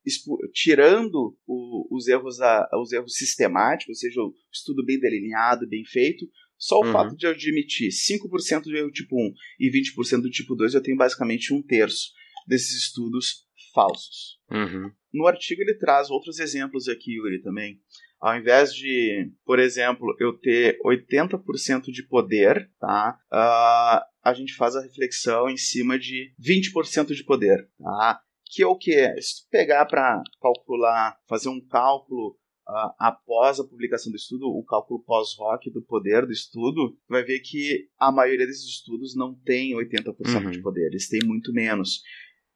tirando o, os, erros, a, os erros sistemáticos, ou seja, o estudo bem delineado, bem feito, só o uhum. fato de eu admitir 5% do erro tipo 1 e 20% do tipo 2, eu tenho basicamente um terço desses estudos falsos. Uhum. No artigo ele traz outros exemplos aqui, Yuri, também. Ao invés de, por exemplo, eu ter 80% de poder, tá? Uh, a gente faz a reflexão em cima de 20% de poder, tá? Que é o que? Se tu pegar para calcular, fazer um cálculo uh, após a publicação do estudo, o cálculo pós-rock do poder do estudo, vai ver que a maioria desses estudos não tem 80% uhum. de poder, eles têm muito menos.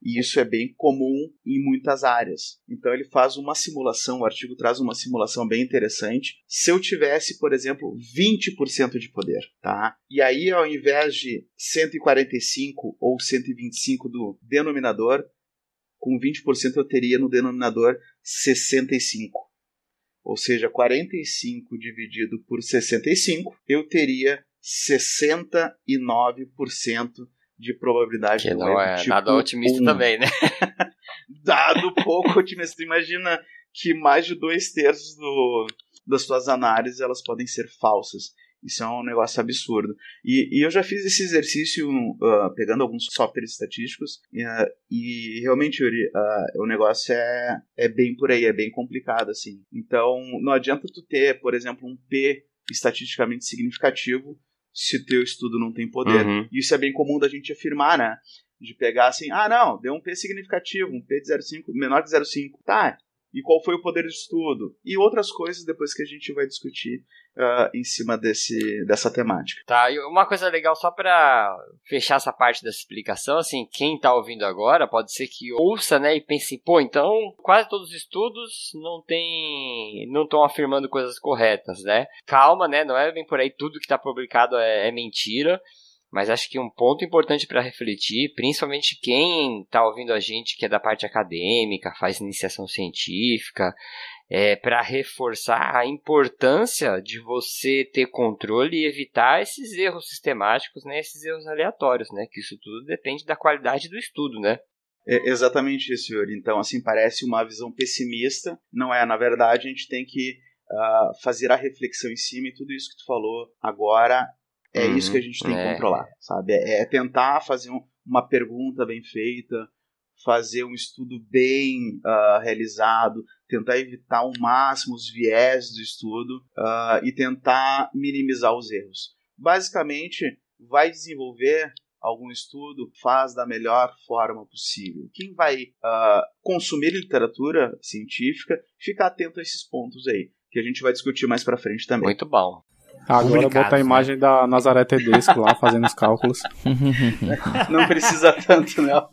E isso é bem comum em muitas áreas. Então ele faz uma simulação, o artigo traz uma simulação bem interessante. Se eu tivesse, por exemplo, 20% de poder, tá? E aí ao invés de 145 ou 125 do denominador, com 20% eu teria no denominador 65 ou seja, 45 dividido por 65, eu teria 69% de probabilidade que não é tipo nada otimista 1. também, né? *laughs* Dado pouco otimista. Imagina que mais de dois terços do, das suas análises elas podem ser falsas. Isso é um negócio absurdo. E, e eu já fiz esse exercício uh, pegando alguns softwares estatísticos uh, e realmente, Yuri, uh, o negócio é, é bem por aí, é bem complicado, assim. Então, não adianta tu ter, por exemplo, um P estatisticamente significativo se o teu estudo não tem poder. Uhum. Isso é bem comum da gente afirmar, né? De pegar assim, ah, não, deu um P significativo, um P de 0,5, menor que 0,5. Tá, e qual foi o poder de estudo e outras coisas depois que a gente vai discutir uh, em cima desse, dessa temática. Tá, e uma coisa legal só para fechar essa parte dessa explicação, assim, quem tá ouvindo agora pode ser que ouça, né, e pense, pô, então quase todos os estudos não tem, não estão afirmando coisas corretas, né? Calma, né, não é bem por aí tudo que tá publicado é, é mentira. Mas acho que um ponto importante para refletir, principalmente quem está ouvindo a gente que é da parte acadêmica, faz iniciação científica, é para reforçar a importância de você ter controle e evitar esses erros sistemáticos, né, esses erros aleatórios, né, que isso tudo depende da qualidade do estudo, né? É exatamente isso, senhor. Então, assim, parece uma visão pessimista. Não é, na verdade, a gente tem que uh, fazer a reflexão em cima e tudo isso que tu falou agora é uhum, isso que a gente tem é. que controlar, sabe? É, é tentar fazer um, uma pergunta bem feita, fazer um estudo bem uh, realizado, tentar evitar ao máximo os viés do estudo uh, e tentar minimizar os erros. Basicamente, vai desenvolver algum estudo, faz da melhor forma possível. Quem vai uh, consumir literatura científica, fica atento a esses pontos aí, que a gente vai discutir mais para frente também. Muito bom. Agora bota a né? imagem né? da Nazaré Tedesco lá fazendo os cálculos. *laughs* não precisa tanto, não.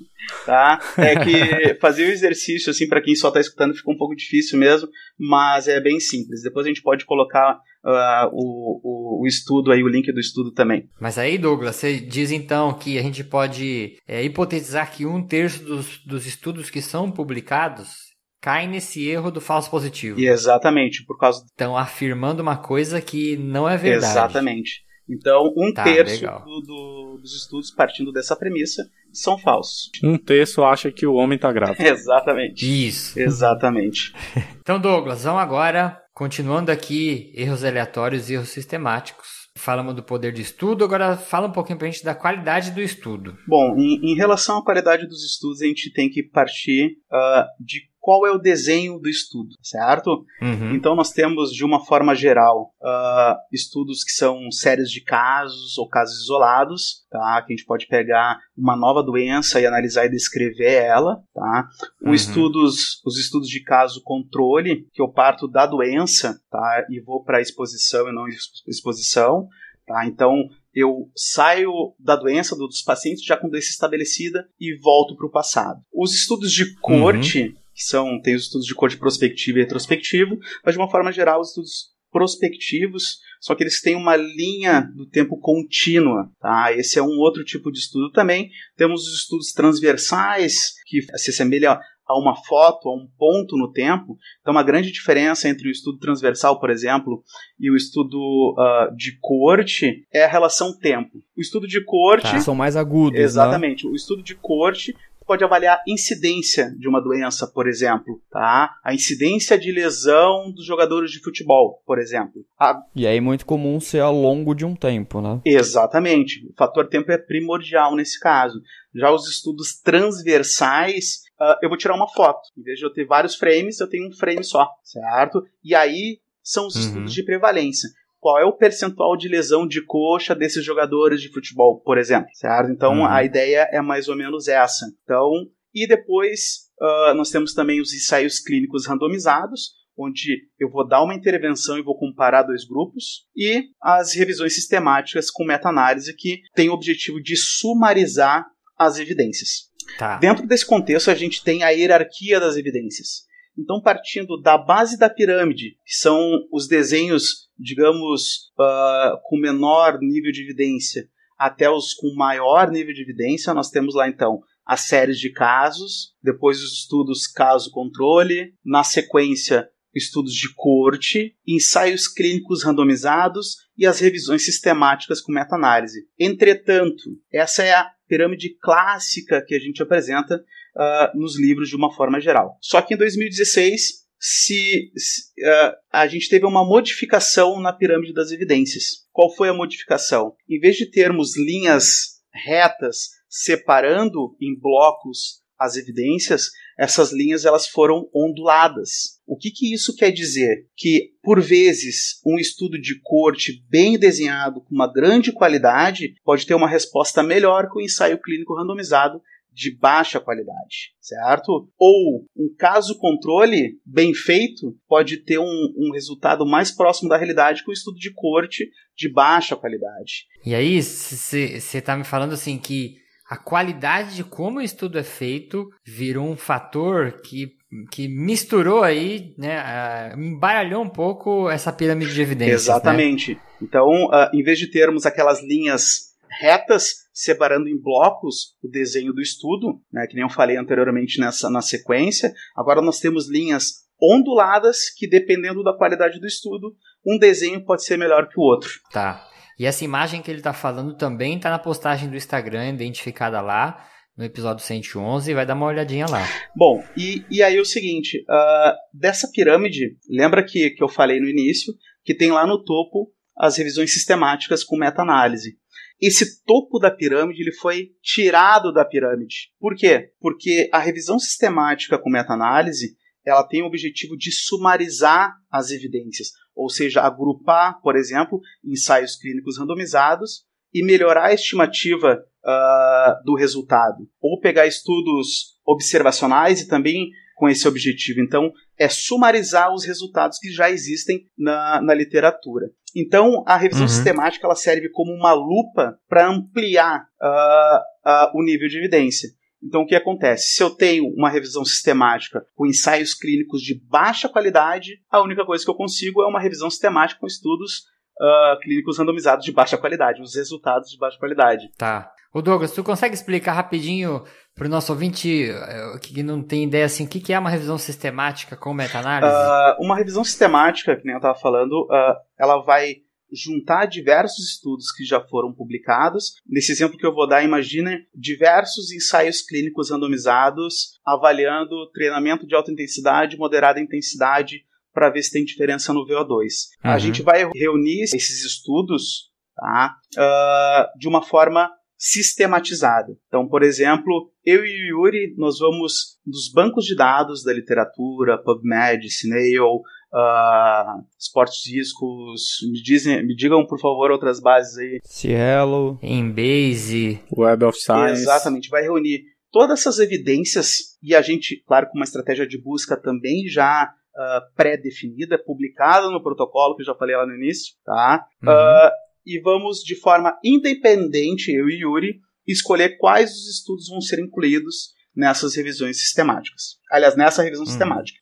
Tá? É que fazer o exercício, assim, para quem só tá escutando, fica um pouco difícil mesmo, mas é bem simples. Depois a gente pode colocar uh, o, o, o, estudo aí, o link do estudo também. Mas aí, Douglas, você diz então que a gente pode é, hipotetizar que um terço dos, dos estudos que são publicados cai nesse erro do falso positivo. E exatamente, por causa. Estão afirmando uma coisa que não é verdade. Exatamente. Então, um tá, terço do, do, dos estudos partindo dessa premissa são falsos. *laughs* Um terço acha que o homem está grávido. Exatamente. Isso. Exatamente. *laughs* então, Douglas, vamos agora, continuando aqui, erros aleatórios e erros sistemáticos. Falamos do poder de estudo, agora fala um pouquinho pra gente da qualidade do estudo. Bom, em, em relação à qualidade dos estudos, a gente tem que partir uh, de qual é o desenho do estudo, certo? Uhum. Então nós temos, de uma forma geral, uh, estudos que são séries de casos ou casos isolados, tá? Que a gente pode pegar uma nova doença e analisar e descrever ela, tá? Uhum. estudos, os estudos de caso controle, que eu parto da doença, tá? E vou para exposição e não exposição, tá? Então eu saio da doença dos pacientes já com doença estabelecida e volto para o passado. Os estudos de corte uhum que são tem os estudos de corte prospectivo e retrospectivo, mas de uma forma geral os estudos prospectivos, só que eles têm uma linha do tempo contínua, tá? Esse é um outro tipo de estudo também. Temos os estudos transversais, que se assemelha a uma foto, a um ponto no tempo. Então, uma grande diferença entre o estudo transversal, por exemplo, e o estudo uh, de corte é a relação tempo. O estudo de corte. Tá, são mais agudos. Né? Exatamente. Né? O estudo de corte pode avaliar a incidência de uma doença, por exemplo, tá? A incidência de lesão dos jogadores de futebol, por exemplo. A... E aí é muito comum ser ao longo de um tempo, né? Exatamente. O fator tempo é primordial nesse caso. Já os estudos transversais, uh, eu vou tirar uma foto. Em vez de eu ter vários frames, eu tenho um frame só, certo? E aí são os uhum. estudos de prevalência qual é o percentual de lesão de coxa desses jogadores de futebol, por exemplo, certo? Então uhum. a ideia é mais ou menos essa. Então, e depois uh, nós temos também os ensaios clínicos randomizados, onde eu vou dar uma intervenção e vou comparar dois grupos, e as revisões sistemáticas com meta-análise que tem o objetivo de sumarizar as evidências. Tá. Dentro desse contexto, a gente tem a hierarquia das evidências. Então, partindo da base da pirâmide, que são os desenhos, digamos, uh, com menor nível de evidência, até os com maior nível de evidência, nós temos lá então as séries de casos, depois os estudos caso-controle, na sequência, estudos de corte, ensaios clínicos randomizados e as revisões sistemáticas com meta-análise. Entretanto, essa é a pirâmide clássica que a gente apresenta uh, nos livros de uma forma geral. Só que em 2016 se, se uh, a gente teve uma modificação na pirâmide das evidências. Qual foi a modificação? Em vez de termos linhas retas separando em blocos as evidências, essas linhas elas foram onduladas. O que, que isso quer dizer? Que, por vezes, um estudo de corte bem desenhado, com uma grande qualidade, pode ter uma resposta melhor que o um ensaio clínico randomizado de baixa qualidade, certo? Ou um caso controle bem feito pode ter um, um resultado mais próximo da realidade que o um estudo de corte de baixa qualidade. E aí, você está me falando assim que a qualidade de como o estudo é feito virou um fator que, que misturou aí, né, uh, embaralhou um pouco essa pirâmide de evidências. Né? Exatamente. Né? Então, uh, em vez de termos aquelas linhas retas separando em blocos o desenho do estudo, né, que nem eu falei anteriormente nessa na sequência, agora nós temos linhas onduladas que dependendo da qualidade do estudo, um desenho pode ser melhor que o outro. Tá. E essa imagem que ele está falando também está na postagem do Instagram, identificada lá. no episódio 111 e vai dar uma olhadinha lá. Bom, e, e aí é o seguinte, uh, dessa pirâmide, lembra que, que eu falei no início, que tem lá no topo as revisões sistemáticas com meta-análise. Esse topo da pirâmide ele foi tirado da pirâmide. Por quê? Porque a revisão sistemática com meta-análise ela tem o objetivo de sumarizar as evidências, ou seja, agrupar, por exemplo, ensaios clínicos randomizados e melhorar a estimativa uh, do resultado, ou pegar estudos observacionais e também com esse objetivo. Então, é sumarizar os resultados que já existem na, na literatura. Então, a revisão uhum. sistemática ela serve como uma lupa para ampliar uh, uh, o nível de evidência. Então, o que acontece? Se eu tenho uma revisão sistemática com ensaios clínicos de baixa qualidade, a única coisa que eu consigo é uma revisão sistemática com estudos uh, clínicos randomizados de baixa qualidade, os resultados de baixa qualidade. Tá. O Douglas, tu consegue explicar rapidinho para o nosso ouvinte eh, que não tem ideia assim, o que é uma revisão sistemática com meta-análise? Uh, uma revisão sistemática, que nem eu estava falando, uh, ela vai juntar diversos estudos que já foram publicados. Nesse exemplo que eu vou dar, imagine diversos ensaios clínicos randomizados avaliando treinamento de alta intensidade, moderada intensidade, para ver se tem diferença no VO2. Uhum. A gente vai reunir esses estudos tá, uh, de uma forma sistematizada. Então, por exemplo, eu e o Yuri, nós vamos dos bancos de dados da literatura, PubMed, Snail, uh, esportes discos. Me, dizem, me digam, por favor, outras bases aí. Cielo. Embase. Web of Science. Exatamente, vai reunir todas essas evidências e a gente, claro, com uma estratégia de busca também já uh, pré-definida, publicada no protocolo que eu já falei lá no início, tá? Uhum. Uh, e vamos de forma independente, eu e Yuri, escolher quais os estudos vão ser incluídos nessas revisões sistemáticas. Aliás, nessa revisão uhum. sistemática.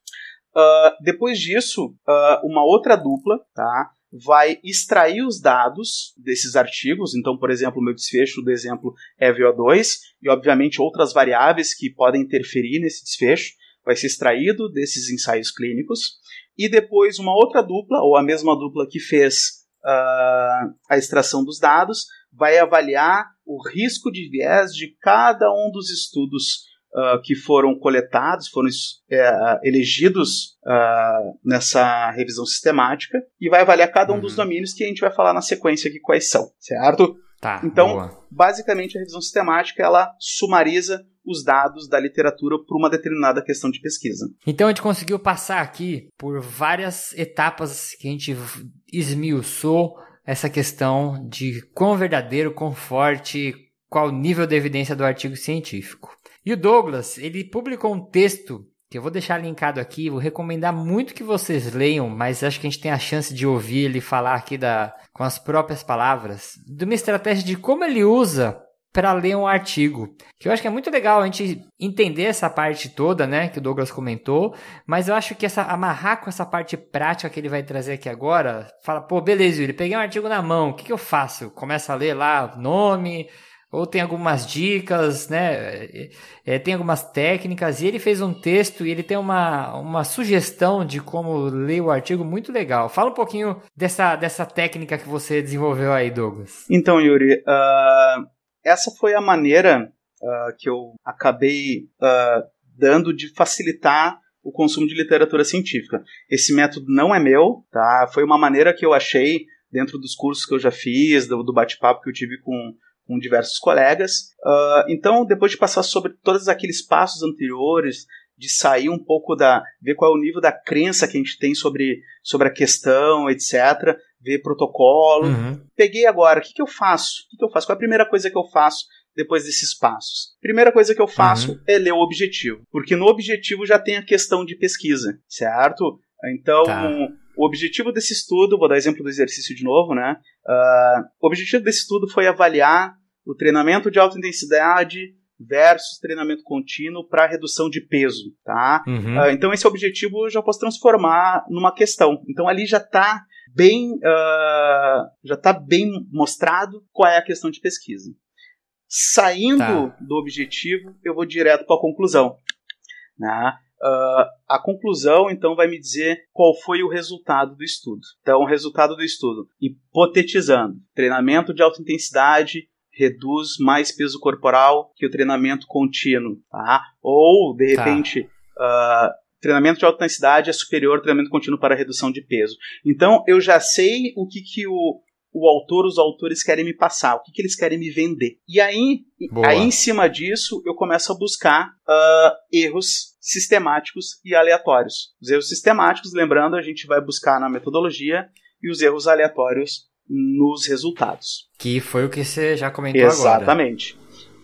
Uh, depois disso, uh, uma outra dupla tá, vai extrair os dados desses artigos. Então, por exemplo, o meu desfecho do exemplo é VO2 e, obviamente, outras variáveis que podem interferir nesse desfecho vai ser extraído desses ensaios clínicos. E depois, uma outra dupla, ou a mesma dupla que fez uh, a extração dos dados, vai avaliar o risco de viés de cada um dos estudos uh, que foram coletados, foram é, elegidos uh, nessa revisão sistemática e vai avaliar cada um uhum. dos domínios que a gente vai falar na sequência aqui quais são, certo? Tá, então, boa. basicamente a revisão sistemática ela sumariza os dados da literatura para uma determinada questão de pesquisa. Então a gente conseguiu passar aqui por várias etapas que a gente esmiuçou essa questão de quão verdadeiro, quão forte, qual o nível de evidência do artigo científico. E o Douglas, ele publicou um texto que eu vou deixar linkado aqui, vou recomendar muito que vocês leiam, mas acho que a gente tem a chance de ouvir ele falar aqui da, com as próprias palavras, de uma estratégia de como ele usa para ler um artigo. Que eu acho que é muito legal a gente entender essa parte toda, né, que o Douglas comentou, mas eu acho que essa amarrar com essa parte prática que ele vai trazer aqui agora, fala, pô, beleza, ele peguei um artigo na mão, o que, que eu faço? Começa a ler lá nome, ou tem algumas dicas, né? É, tem algumas técnicas, e ele fez um texto e ele tem uma, uma sugestão de como ler o artigo muito legal. Fala um pouquinho dessa, dessa técnica que você desenvolveu aí, Douglas. Então, Yuri, uh, essa foi a maneira uh, que eu acabei uh, dando de facilitar o consumo de literatura científica. Esse método não é meu, tá? Foi uma maneira que eu achei dentro dos cursos que eu já fiz, do, do bate-papo que eu tive com com diversos colegas. Uh, então, depois de passar sobre todos aqueles passos anteriores, de sair um pouco da. ver qual é o nível da crença que a gente tem sobre, sobre a questão, etc., ver protocolo. Uhum. Peguei agora, o que, que eu faço? O que, que eu faço? Qual é a primeira coisa que eu faço depois desses passos? Primeira coisa que eu faço uhum. é ler o objetivo, porque no objetivo já tem a questão de pesquisa, certo? Então. Tá o objetivo desse estudo, vou dar exemplo do exercício de novo, né? Uh, o objetivo desse estudo foi avaliar o treinamento de alta intensidade versus treinamento contínuo para redução de peso, tá? Uhum. Uh, então esse objetivo eu já posso transformar numa questão. Então ali já está bem, uh, já está bem mostrado qual é a questão de pesquisa. Saindo tá. do objetivo, eu vou direto para a conclusão. Né? Uh, a conclusão, então, vai me dizer qual foi o resultado do estudo. Então, o resultado do estudo, hipotetizando, treinamento de alta intensidade reduz mais peso corporal que o treinamento contínuo, tá? Ou, de Tá. repente, uh, treinamento de alta intensidade é superior ao treinamento contínuo para redução de peso. Então, eu já sei o que, que o, o autor, os autores querem me passar, o que, que eles querem me vender. E aí, Boa. aí, em cima disso, eu começo a buscar uh, erros sistemáticos e aleatórios. Os erros sistemáticos, lembrando, a gente vai buscar na metodologia e os erros aleatórios nos resultados. Que foi o que você já comentou agora. Exatamente.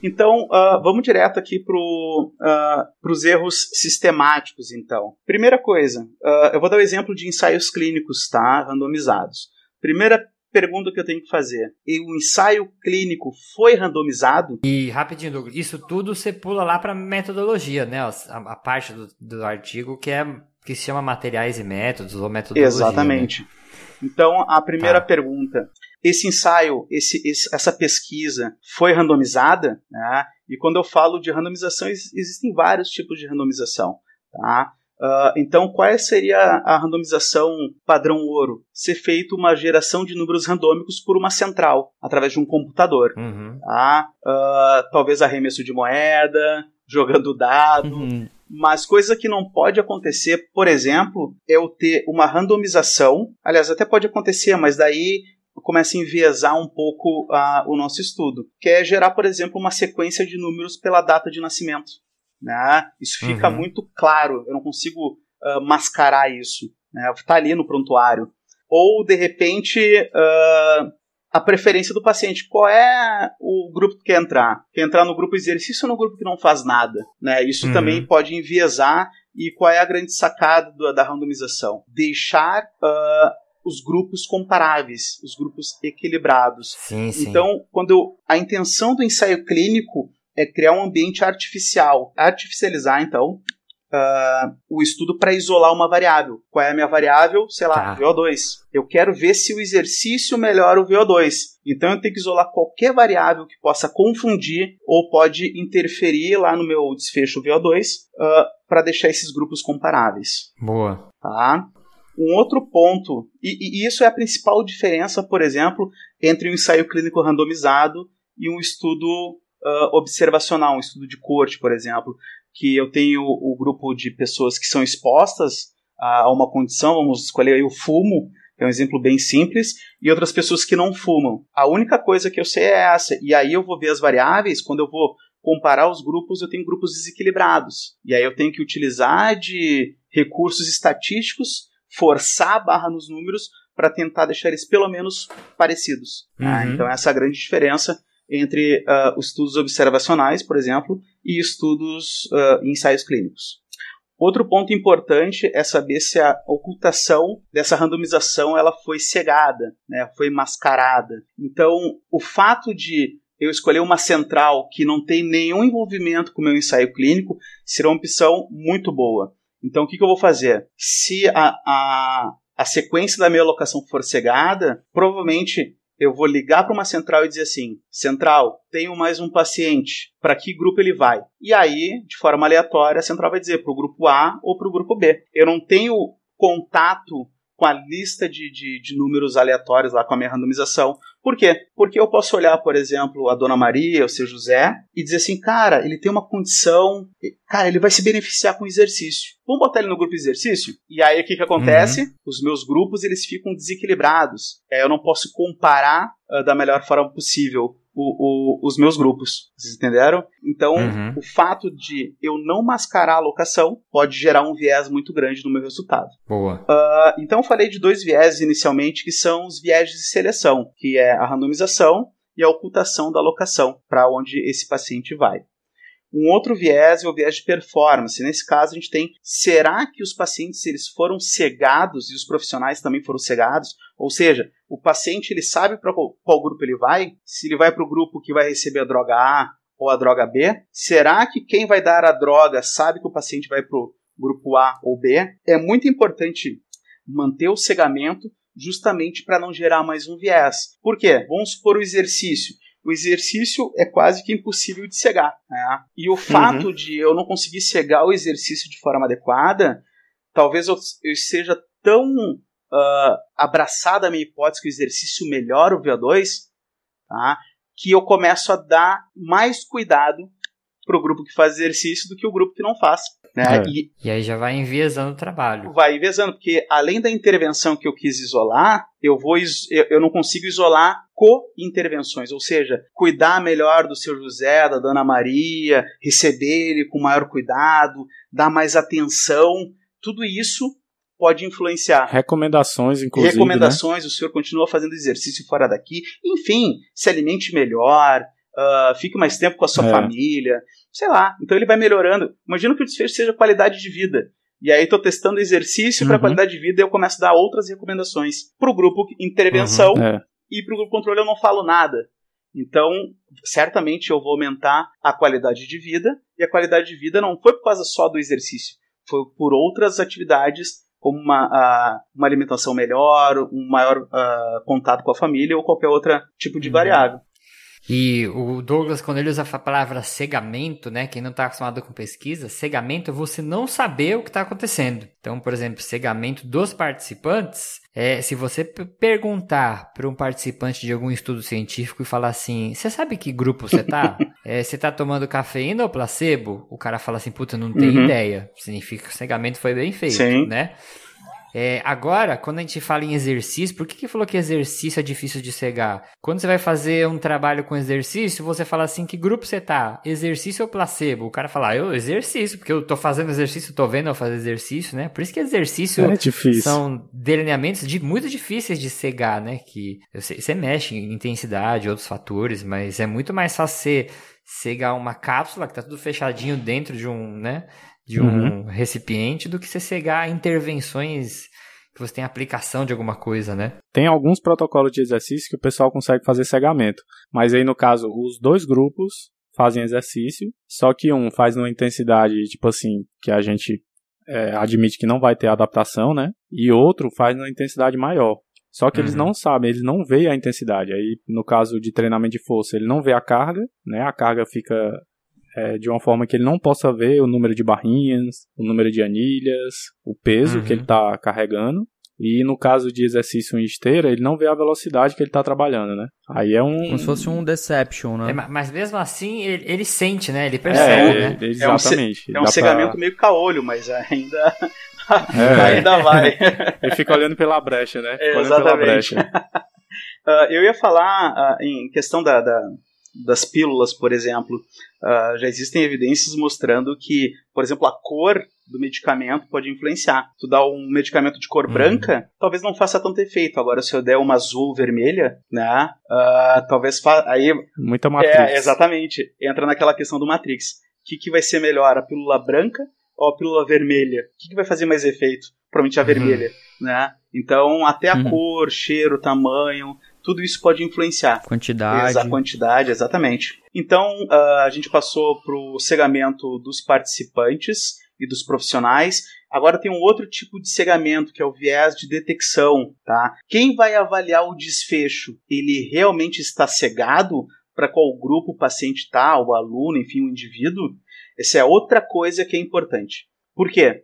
Então, uh, vamos direto aqui para uh, os erros sistemáticos, então. Primeira coisa, uh, eu vou dar o exemplo de ensaios clínicos, tá? Randomizados. Primeira pergunta que eu tenho que fazer. E o ensaio clínico foi randomizado? E rapidinho, Douglas, isso tudo você pula lá para metodologia, né? A, a parte do, do, artigo que é que se chama materiais e métodos ou metodologia. Exatamente. Né? Então, a primeira Tá. pergunta: esse ensaio, esse, esse- essa pesquisa foi randomizada? né? E quando eu falo de randomização, ex- existem vários tipos de randomização. Tá? Ah, então, qual seria a randomização padrão ouro? Ser feito uma geração de números randômicos por uma central, através de um computador. Uhum. Tá? Ah, talvez arremesso de moeda, jogando dado, Uhum. Mas coisa que não pode acontecer, por exemplo, é eu ter uma randomização. Aliás, até pode acontecer, mas daí começa a enviesar um pouco ah, o nosso estudo, que é gerar, por exemplo, uma sequência de números pela data de nascimento. Né? Isso fica Uhum. muito claro, eu não consigo ah, mascarar isso. Né? Tá ali no prontuário. Ou, de repente, ah, a preferência do paciente. Qual é o grupo que quer entrar? Quer entrar no grupo exercício ou no grupo que não faz nada? Né? Isso Uhum. também pode enviesar. E qual é a grande sacada do- da randomização? Deixar ah, os grupos comparáveis, os grupos equilibrados. Sim, sim. Então, quando eu- a intenção do ensaio clínico é criar um ambiente artificial, artificializar então ah, o estudo para isolar uma variável. Qual é a minha variável? Sei lá, Tá. VO2. Eu quero ver se o exercício melhora o VO2. Então eu tenho que isolar qualquer variável que possa confundir ou pode interferir lá no meu desfecho VO2 para deixar esses grupos comparáveis. Boa. Tá? Um outro ponto, e, e isso é a principal diferença, por exemplo, entre um ensaio clínico randomizado e um estudo ah, observacional, um estudo de corte, por exemplo, que eu tenho o grupo de pessoas que são expostas a uma condição, vamos escolher aí o fumo, que é um exemplo bem simples, e outras pessoas que não fumam. A única coisa que eu sei é essa, e aí eu vou ver as variáveis, quando eu vou comparar os grupos, eu tenho grupos desequilibrados. E aí eu tenho que utilizar de recursos estatísticos, forçar a barra nos números para tentar deixar eles pelo menos parecidos. tá? Uhum. Então essa é a grande diferença entre os estudos observacionais, por exemplo, e estudos em ensaios clínicos. Outro ponto importante é saber se a ocultação dessa randomização ela foi cegada, né, foi mascarada. Então, o fato de eu escolher uma central que não tem nenhum envolvimento com o meu ensaio clínico será uma opção muito boa. Então, o que, que eu vou fazer? Se a, a, a sequência da minha alocação for cegada, provavelmente eu vou ligar para uma central e dizer assim: Central, tenho mais um paciente. Para que grupo ele vai? E aí, de forma aleatória, a central vai dizer para o grupo A ou para o grupo B. Eu não tenho contato com a lista de, de, de números aleatórios lá com a minha randomização. Por quê? Porque eu posso olhar, por exemplo, a Dona Maria o seu José e dizer assim, cara, ele tem uma condição, cara, ele vai se beneficiar com exercício. Vamos botar ele no grupo exercício? E aí o que, que acontece? Os meus grupos eles ficam desequilibrados. É, eu não posso comparar ah, da melhor forma possível o- o- os meus grupos. Vocês entenderam? Então, Uhum. o fato de eu não mascarar a alocação pode gerar um viés muito grande no meu resultado. Boa. Ah, então eu falei de dois vieses inicialmente, que são os vieses de seleção, que é a randomização e a ocultação da alocação, para onde esse paciente vai. Um outro viés é o viés de performance. Nesse caso, a gente tem: será que os pacientes eles foram cegados e os profissionais também foram cegados? Ou seja, o paciente ele sabe para qual, qual grupo ele vai? Se ele vai para o grupo que vai receber a droga A ou a droga B? Será que quem vai dar a droga sabe que o paciente vai para o grupo A ou B? É muito importante manter o cegamento justamente para não gerar mais um viés. Por quê? Vamos supor o exercício. O exercício é quase que impossível de cegar. né? E o fato de eu não conseguir cegar o exercício de forma adequada, talvez eu, eu seja tão abraçada a minha hipótese que o exercício melhora o VO2, tá? que eu começo a dar mais cuidado pro grupo que faz exercício do que o grupo que não faz. Né? É. E E aí já vai enviesando o trabalho. vai envezando, porque além da intervenção que eu quis isolar, eu vou is- eu, eu não consigo isolar co-intervenções, ou seja, cuidar melhor do seu José, da Dona Maria, receber ele com maior cuidado, dar mais atenção, tudo isso pode influenciar. Recomendações, inclusive. Né? Recomendações, o senhor continua fazendo exercício fora daqui, enfim, se alimente melhor, ah, fique mais tempo com a sua É. família, sei lá. Então ele vai melhorando. Imagina que o desfecho seja qualidade de vida. E aí estou testando exercício para Uhum. qualidade de vida e eu começo a dar outras recomendações. Para o grupo intervenção É. e para o grupo controle eu não falo nada. Então, certamente eu vou aumentar a qualidade de vida, e a qualidade de vida não foi por causa só do exercício, foi por outras atividades, como uma, uma alimentação melhor, um maior ah, contato com a família ou qualquer outro tipo de Uhum. variável. E o Douglas, quando ele usa a palavra cegamento, né? Quem não está acostumado com pesquisa, cegamento é você não saber o que está acontecendo. Então, por exemplo, cegamento dos participantes é se você perguntar para um participante de algum estudo científico e falar assim: Você sabe que grupo você tá? *laughs* É, você tá tomando cafeína ou placebo? O cara fala assim: Puta, não tenho Uhum. ideia. Significa que o cegamento foi bem feito, Sim. né? É, agora, quando a gente fala em exercício, por que, que falou que exercício é difícil de cegar? Quando você vai fazer um trabalho com exercício, você fala assim, que grupo você tá? Exercício ou placebo? O cara fala, ah, eu exercício, porque eu tô fazendo exercício, tô vendo eu fazer exercício, né? Por isso que exercício É são delineamentos de, muito difíceis de cegar, né? Que você, você mexe em intensidade, outros fatores, mas é muito mais fácil você cegar uma cápsula que tá tudo fechadinho dentro de um, né? De um recipiente do que você cegar intervenções que você tem aplicação de alguma coisa, né? Tem alguns protocolos de exercício que o pessoal consegue fazer cegamento. Mas aí, no caso, os dois grupos fazem exercício, só que um faz numa intensidade, tipo assim, que a gente é, admite que não vai ter adaptação, né? E outro faz numa intensidade maior. Só que eles Uhum. não sabem, eles não veem a intensidade. Aí, no caso de treinamento de força, ele não vê a carga, né? A carga fica é, de uma forma que ele não possa ver o número de barrinhas, o número de anilhas, o peso Uhum. que ele está carregando. E no caso de exercício em esteira, ele não vê a velocidade que ele está trabalhando, né? Aí é um. Como se fosse um Deception, né? É, ma- mas mesmo assim, ele, ele sente, né? Ele percebe, É, né? exatamente. É um Dá cegamento pra- meio caolho, mas ainda, É. *laughs* ainda vai. Ele fica olhando pela brecha, né? Fica É, olhando pela exatamente. brecha. *laughs* Ah, eu ia falar ah, em questão da, da- das pílulas, por exemplo. Ah, já existem evidências mostrando que, por exemplo, a cor do medicamento pode influenciar. Tu dá um medicamento de cor Uhum. branca, talvez não faça tanto efeito. Agora, se eu der uma azul vermelha, né? ah, talvez fa aí Muita matriz. é, exatamente. Entra naquela questão do Matrix. O que, que vai ser melhor, a pílula branca ou a pílula vermelha? O que, que vai fazer mais efeito? Provavelmente a Uhum. vermelha, né? Então, até a Uhum. cor, cheiro, tamanho, tudo isso pode influenciar. Quantidade. Exa- a quantidade, exatamente. Então, ah, a gente passou para o cegamento dos participantes e dos profissionais. Agora tem um outro tipo de cegamento, que é o viés de detecção. Tá? Quem vai avaliar o desfecho? Ele realmente está cegado para qual grupo o paciente está, o aluno, enfim, o indivíduo? Essa é outra coisa que é importante. Por quê?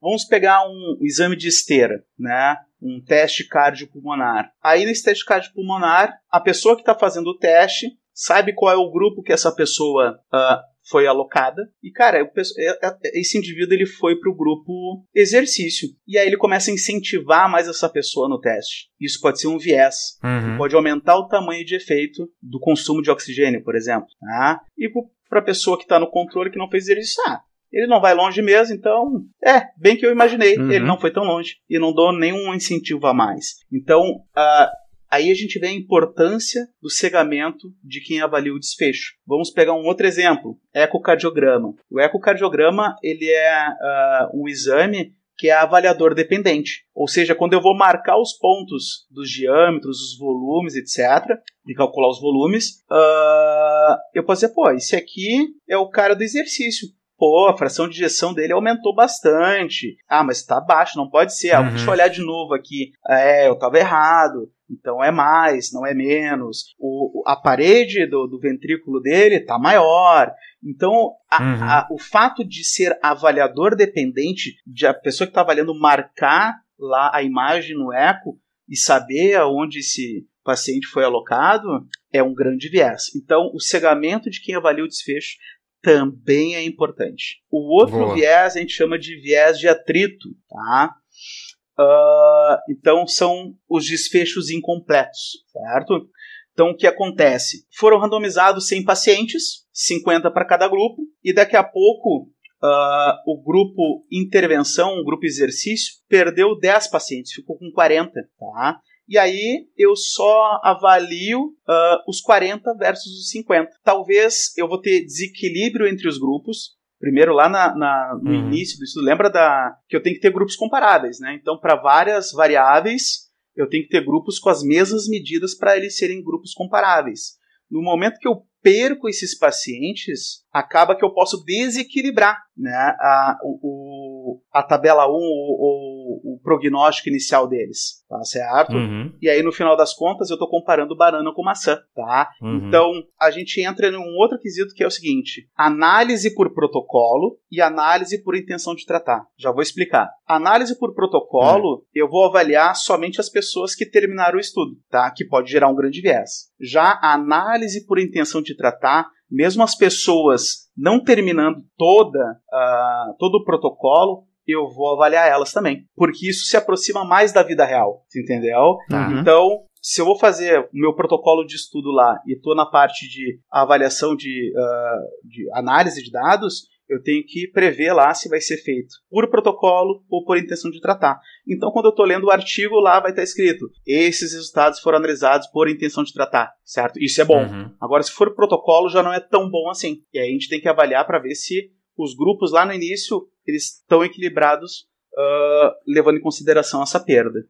Vamos pegar um exame de esteira, né? um teste cardiopulmonar. Aí nesse teste cardiopulmonar, a pessoa que está fazendo o teste sabe qual é o grupo que essa pessoa ah, foi alocada. E, cara, pesso- é- é- esse indivíduo ele foi para o grupo exercício. E aí ele começa a incentivar mais essa pessoa no teste. Isso pode ser um viés. Uhum. Pode aumentar o tamanho de efeito do consumo de oxigênio, por exemplo. Tá? E para a pessoa que está no controle que não fez exercício, ah, ele não vai longe mesmo, então é bem que eu imaginei. Uhum. Ele não foi tão longe e não dou nenhum incentivo a mais. Então, ah, aí a gente vê a importância do cegamento de quem avalia o desfecho. Vamos pegar um outro exemplo: ecocardiograma. O ecocardiograma ele é ah, um exame que é avaliador dependente. Ou seja, quando eu vou marcar os pontos dos diâmetros, os volumes, etc., e calcular os volumes, ah, eu posso dizer, pô, esse aqui é o cara do exercício. Pô, a fração de injeção dele aumentou bastante. Ah, mas tá baixo, não pode ser. Ah, Uhum. deixa eu olhar de novo aqui. É, eu tava errado. Então é mais, não é menos. O, o- a parede do, do ventrículo dele tá maior. Então, a- Uhum. a- o fato de ser avaliador dependente, de a pessoa que está avaliando marcar lá a imagem no eco e saber aonde esse paciente foi alocado, é um grande viés. Então, o cegamento de quem avalia o desfecho também é importante. O outro Boa. viés a gente chama de viés de atrito, tá? Ah, então são os desfechos incompletos, certo? Então o que acontece? Foram randomizados 100 pacientes, 50 para cada grupo, e daqui a pouco ah, o grupo intervenção, o grupo exercício, perdeu 10 pacientes, ficou com 40, tá? E aí eu só avalio ah, os 40 versus os 50. Talvez eu vou ter desequilíbrio entre os grupos, Primeiro, lá na, na- no Uhum. início do estudo, lembra da, que eu tenho que ter grupos comparáveis, né? Então, para várias variáveis, eu tenho que ter grupos com as mesmas medidas para eles serem grupos comparáveis. No momento que eu perco esses pacientes, acaba que eu posso desequilibrar né, a, o, o- a tabela 1 ou, ou o prognóstico inicial deles, tá certo? Uhum. E aí, no final das contas, eu estou comparando banana com maçã, tá? Uhum. Então, a gente entra num outro quesito que é o seguinte: análise por protocolo e análise por intenção de tratar. Já vou explicar. Análise por protocolo, eu vou avaliar somente as pessoas que terminaram o estudo, tá? Que pode gerar um grande viés. Já a análise por intenção de tratar, mesmo as pessoas não terminando toda, ah, todo o protocolo, eu vou avaliar elas também. Porque isso se aproxima mais da vida real, entendeu? Tá. Uhum. Então, se eu vou fazer o meu protocolo de estudo lá e estou na parte de avaliação de, ah, de análise de dados, eu tenho que prever lá se vai ser feito por protocolo ou por intenção de tratar. Então, quando eu estou lendo o artigo, lá vai estar escrito: esses resultados foram analisados por intenção de tratar, certo? Isso é bom. Uhum. Agora, se for protocolo, já não é tão bom assim. E aí a gente tem que avaliar para ver se os grupos lá no início eles estão equilibrados, ah, levando em consideração essa perda.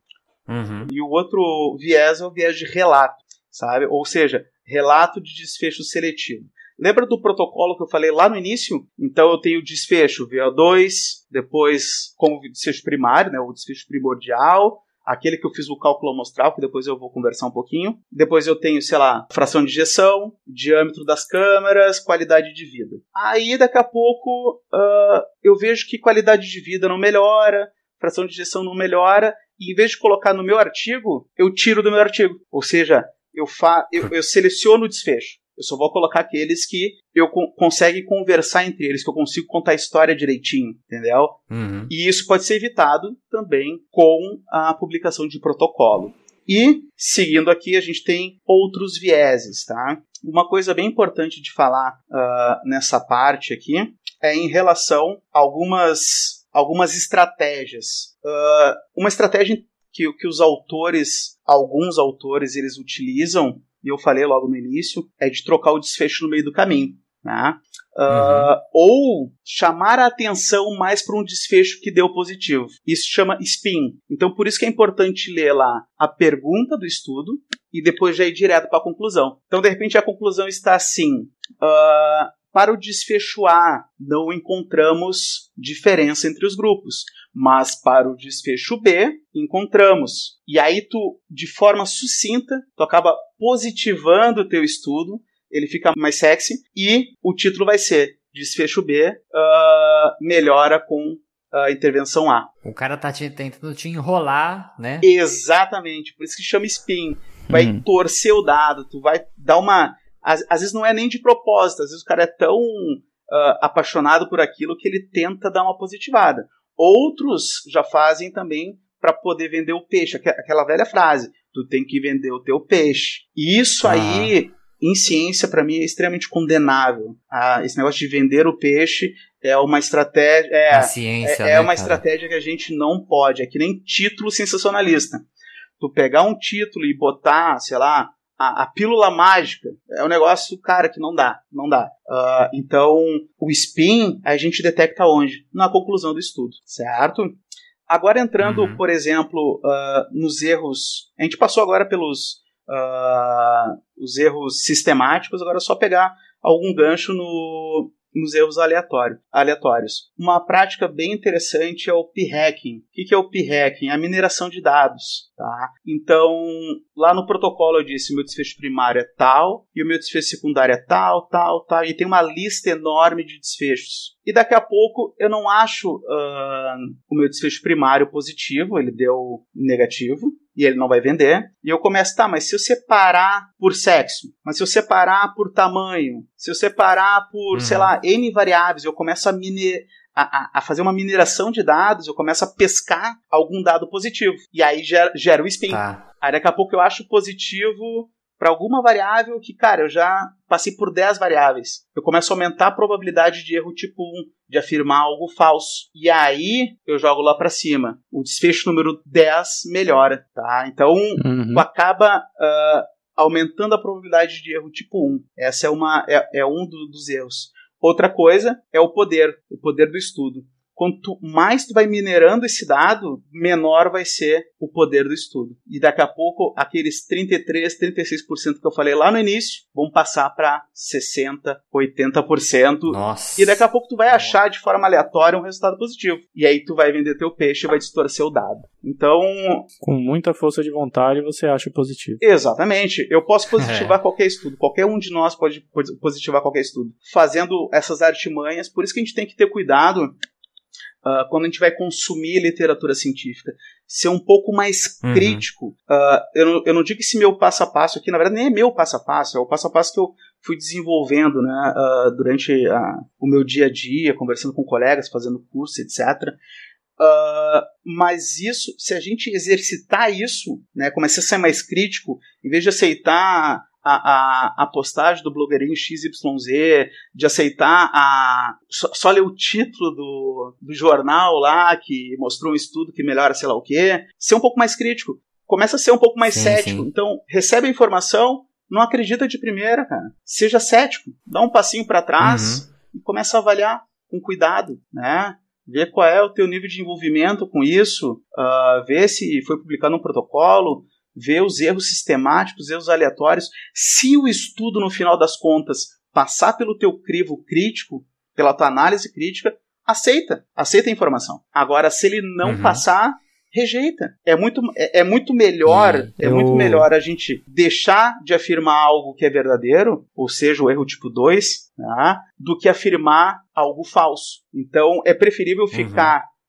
Uhum. E o outro viés é o viés de relato, sabe? Ou seja, relato de desfecho seletivo. Lembra do protocolo que eu falei lá no início? Então eu tenho o desfecho VO2, depois como desfecho primário, né, o desfecho primordial, aquele que eu fiz o cálculo amostral, que depois eu vou conversar um pouquinho. Depois eu tenho, sei lá, fração de injeção, diâmetro das câmaras, qualidade de vida. Aí daqui a pouco ah, eu vejo que qualidade de vida não melhora, fração de injeção não melhora, e em vez de colocar no meu artigo, eu tiro do meu artigo. Ou seja, eu, fa eu, eu seleciono o desfecho. Eu só vou colocar aqueles que eu con consegue conversar entre eles, que eu consigo contar a história direitinho, entendeu? Uhum. E isso pode ser evitado também com a publicação de protocolo. E, seguindo aqui, a gente tem outros vieses, tá? Uma coisa bem importante de falar ah, nessa parte aqui é em relação a algumas, algumas estratégias. Ah, uma estratégia que, que os autores, alguns autores, eles utilizam, e eu falei logo no início, é de trocar o desfecho no meio do caminho. Né? Ah, Ou chamar a atenção mais para um desfecho que deu positivo. Isso chama spin. Então, por isso que é importante ler lá a pergunta do estudo e depois já ir direto para a conclusão. Então, de repente, a conclusão está assim: ah, para o desfecho A, não encontramos diferença entre os grupos, mas para o desfecho B, encontramos. E aí tu, de forma sucinta, tu acaba positivando o teu estudo, ele fica mais sexy e o título vai ser Desfecho B ah, melhora com a intervenção A. O cara tá te- tentando te enrolar, né? Exatamente, por isso que chama spin. Vai Uhum. torcer o dado, tu vai dar uma. Às, às vezes não é nem de propósito, às vezes o cara é tão ah, apaixonado por aquilo que ele tenta dar uma positivada. Outros já fazem também para poder vender o peixe, aqu- aquela velha frase: tu tem que vender o teu peixe. E isso Ah. aí, em ciência, para mim é extremamente condenável. Ah, esse negócio de vender o peixe é uma estratégia. É, ciência, é, é né, uma cara? estratégia que a gente não pode. É que nem título sensacionalista. Tu pegar um título e botar, sei lá, a, a pílula mágica, é um negócio, cara, que não dá. Não dá. Ah, então, o spin a gente detecta onde? Na conclusão do estudo, certo? Agora entrando, Uhum. por exemplo, ah, nos erros. A gente passou agora pelos ah, os erros sistemáticos, agora é só pegar algum gancho no, nos erros aleatório, aleatórios. Uma prática bem interessante é o p-hacking. O que é o p-hacking? A mineração de dados. Tá? Então, lá no protocolo eu disse meu desfecho primário é tal, e o meu desfecho secundário é tal, tal, tal, e tem uma lista enorme de desfechos. E daqui a pouco eu não acho ah, o meu desfecho primário positivo, ele deu negativo, e ele não vai vender. E eu começo, tá, mas se eu separar por sexo, mas se eu separar por tamanho, se eu separar por, uhum. sei lá, N variáveis, eu começo a, mine a, a, fazer uma mineração de dados, eu começo a pescar algum dado positivo. E aí gera, gera o spin. Tá. Aí daqui a pouco eu acho positivo para alguma variável que, cara, eu já passei por 10 variáveis. Eu começo a aumentar a probabilidade de erro tipo 1, de afirmar algo falso. E aí eu jogo lá para cima. O desfecho número 10 melhora, tá? Então, uhum. tu acaba uh, aumentando a probabilidade de erro tipo 1. Essa é, uma, é, é um do, dos erros. Outra coisa é o poder, o poder do estudo. Quanto mais tu vai minerando esse dado, menor vai ser o poder do estudo. E daqui a pouco, aqueles 33, 36% que eu falei lá no início, vão passar para 60, 80%. Nossa. E daqui a pouco tu vai achar de forma aleatória um resultado positivo. E aí tu vai vender teu peixe e vai distorcer o dado. Então, com muita força de vontade, você acha positivo. Exatamente. Eu posso positivar *laughs* é. qualquer estudo. Qualquer um de nós pode positivar qualquer estudo. Fazendo essas artimanhas, por isso que a gente tem que ter cuidado uh, quando a gente vai consumir literatura científica, ser um pouco mais uhum. crítico. Uh, eu, não, eu não digo que esse meu passo a passo aqui, na verdade, nem é meu passo a passo, é o passo a passo que eu fui desenvolvendo né, uh, durante o meu dia a dia, conversando com colegas, fazendo curso, etc. Uh, mas isso, se a gente exercitar isso, né, começar a ser mais crítico, em vez de aceitar a, a, a postagem do blogueirinho XYZ, de aceitar a. Só, só, ler o título do, do jornal lá, que mostrou um estudo que melhora sei lá o quê, ser um pouco mais crítico. Começa a ser um pouco mais sim, cético. Sim. Então, recebe a informação, não acredita de primeira, cara. Seja cético. Dá um passinho para trás uhum. e começa a avaliar com cuidado, né? Ver qual é o teu nível de envolvimento com isso, uh, ver se foi publicado um protocolo, ver os erros sistemáticos, erros aleatórios. Se o estudo, no final das contas, passar pelo teu crivo crítico, pela tua análise crítica, aceita, aceita a informação. Agora, se ele não uhum. passar, rejeita. É muito, é, é muito melhor, uhum. é muito melhor a gente deixar de afirmar algo que é verdadeiro, ou seja, o erro tipo 2, né, do que afirmar algo falso. Então, é preferível uhum.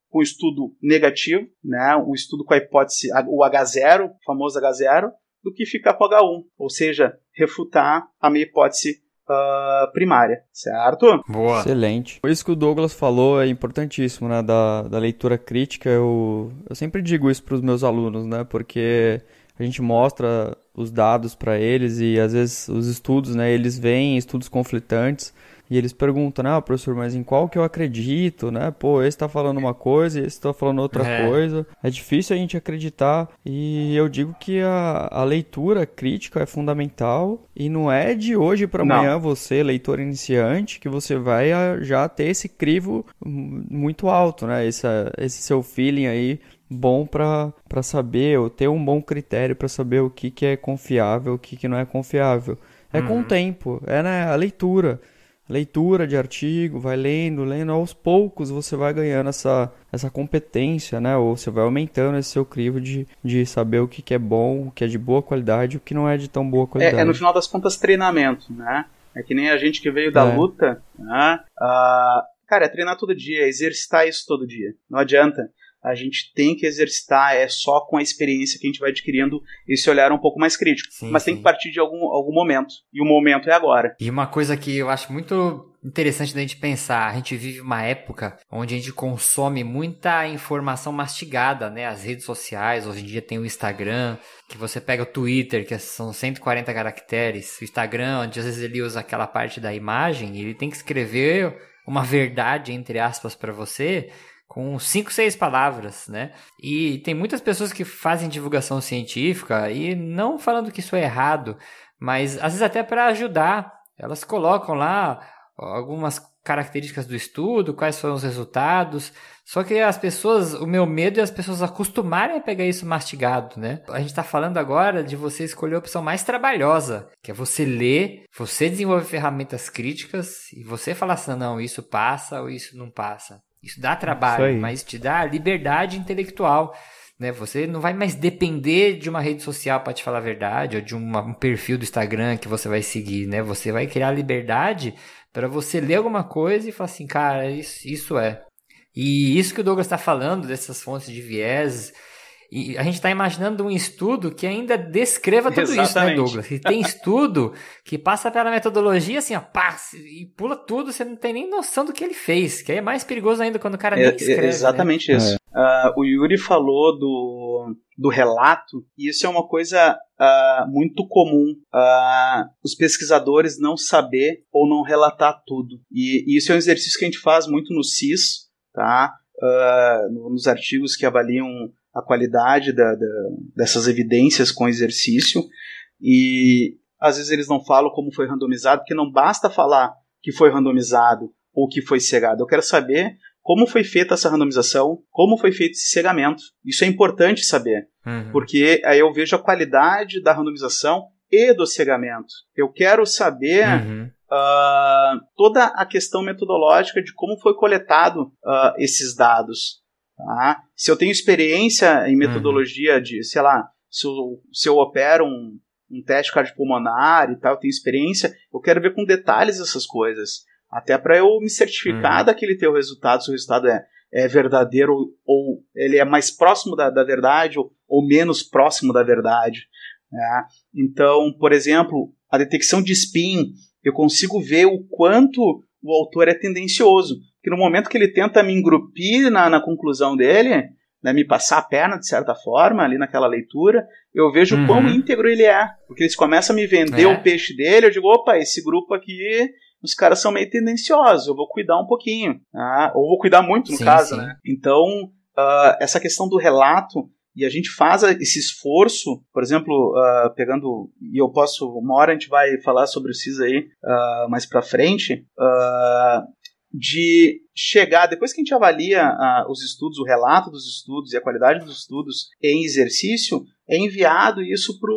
Com estudo negativo, né, um estudo com a hipótese, o H0, o famoso H0, do que ficar com o H1, ou seja, refutar a minha hipótese uh, primária, certo? Boa. Excelente. Isso que o Douglas falou é importantíssimo, né, da, da leitura crítica. Eu, eu sempre digo isso para os meus alunos, né, porque a gente mostra os dados para eles e às vezes os estudos, né, eles veem estudos conflitantes e eles perguntam, né, ah, professor, mas em qual que eu acredito, né? Pô, esse tá falando uma coisa e esse tá falando outra é. coisa. É difícil a gente acreditar. E eu digo que a, a leitura crítica é fundamental. E não é de hoje para amanhã você, leitor iniciante, que você vai já ter esse crivo muito alto, né? Esse, esse seu feeling aí bom para saber, ou ter um bom critério para saber o que, que é confiável, o que, que não é confiável. É uhum. com o tempo, é né, a leitura leitura de artigo, vai lendo, lendo, aos poucos você vai ganhando essa, essa competência, né? Ou você vai aumentando esse seu crivo de, de saber o que, que é bom, o que é de boa qualidade e o que não é de tão boa qualidade. É, é no final das contas treinamento, né? É que nem a gente que veio da é. luta, né? Uh, cara, é treinar todo dia, é exercitar isso todo dia. Não adianta a gente tem que exercitar, é só com a experiência que a gente vai adquirindo esse olhar um pouco mais crítico. Sim, Mas sim. tem que partir de algum, algum momento. E o momento é agora. E uma coisa que eu acho muito interessante da gente pensar, a gente vive uma época onde a gente consome muita informação mastigada, né? As redes sociais, hoje em dia tem o Instagram, que você pega o Twitter, que são 140 caracteres, o Instagram, onde às vezes ele usa aquela parte da imagem, ele tem que escrever uma verdade, entre aspas, para você, com cinco, seis palavras, né? E tem muitas pessoas que fazem divulgação científica e não falando que isso é errado, mas às vezes até para ajudar, elas colocam lá algumas características do estudo, quais foram os resultados. Só que as pessoas, o meu medo é as pessoas acostumarem a pegar isso mastigado, né? A gente está falando agora de você escolher a opção mais trabalhosa, que é você ler, você desenvolver ferramentas críticas e você falar assim, não, isso passa ou isso não passa. Isso dá trabalho, Isso mas te dá liberdade intelectual. Né? Você não vai mais depender de uma rede social para te falar a verdade, ou de uma, um perfil do Instagram que você vai seguir. Né? Você vai criar liberdade para você ler alguma coisa e falar assim, cara, isso, isso é. E isso que o Douglas está falando, dessas fontes de viés, E a gente está imaginando um estudo que ainda descreva tudo Exatamente. isso, né, Douglas? E tem estudo que passa pela metodologia assim, ó, pá, e pula tudo, você não tem nem noção do que ele fez, que aí é mais perigoso ainda quando o cara nem É, escreve. é né? exatamente isso. Ah, o Yuri falou do, do relato, e isso é uma coisa ah, muito comum. ah, os pesquisadores não saber ou não relatar tudo. E, e isso é um exercício que a gente faz muito no CIS, tá? No- nos artigos que avaliam a qualidade da- da- dessas evidências com exercício. E às vezes eles não falam como foi randomizado, porque não basta falar que foi randomizado ou que foi cegado. Eu quero saber como foi feita essa randomização, como foi feito esse cegamento. Isso é importante saber, Uhum. porque aí eu vejo a qualidade da randomização e do cegamento. Eu quero saber Uhum. ah, toda a questão metodológica de como foi coletado ah, esses dados. Tá? Se eu tenho experiência em metodologia de, sei lá, se eu, se eu opero um, um teste cardiopulmonar e tal, eu tenho experiência, eu quero ver com detalhes essas coisas. Até para eu me certificar Uhum. daquele teu resultado, se o resultado é, é verdadeiro ou, ou ele é mais próximo da, da verdade ou, ou menos próximo da verdade. né? Então, por exemplo, a detecção de spin, eu consigo ver o quanto o autor é tendencioso. Porque no momento que ele tenta me engrupir na, na conclusão dele, né, me passar a perna de certa forma ali naquela leitura, eu vejo Uhum. o quão íntegro ele é. Porque eles começam a me vender É. o peixe dele, eu digo, opa, esse grupo aqui, os caras são meio tendenciosos, eu vou cuidar um pouquinho. tá? ou vou cuidar muito, no Sim, caso, sim. né? Então, ah, essa questão do relato, e a gente faz esse esforço, por exemplo, ah, pegando, e eu posso, uma hora a gente vai falar sobre o CIS aí ah, mais pra frente, ah, de chegar, depois que a gente avalia ah, os estudos, o relato dos estudos e a qualidade dos estudos em exercício, é enviado isso para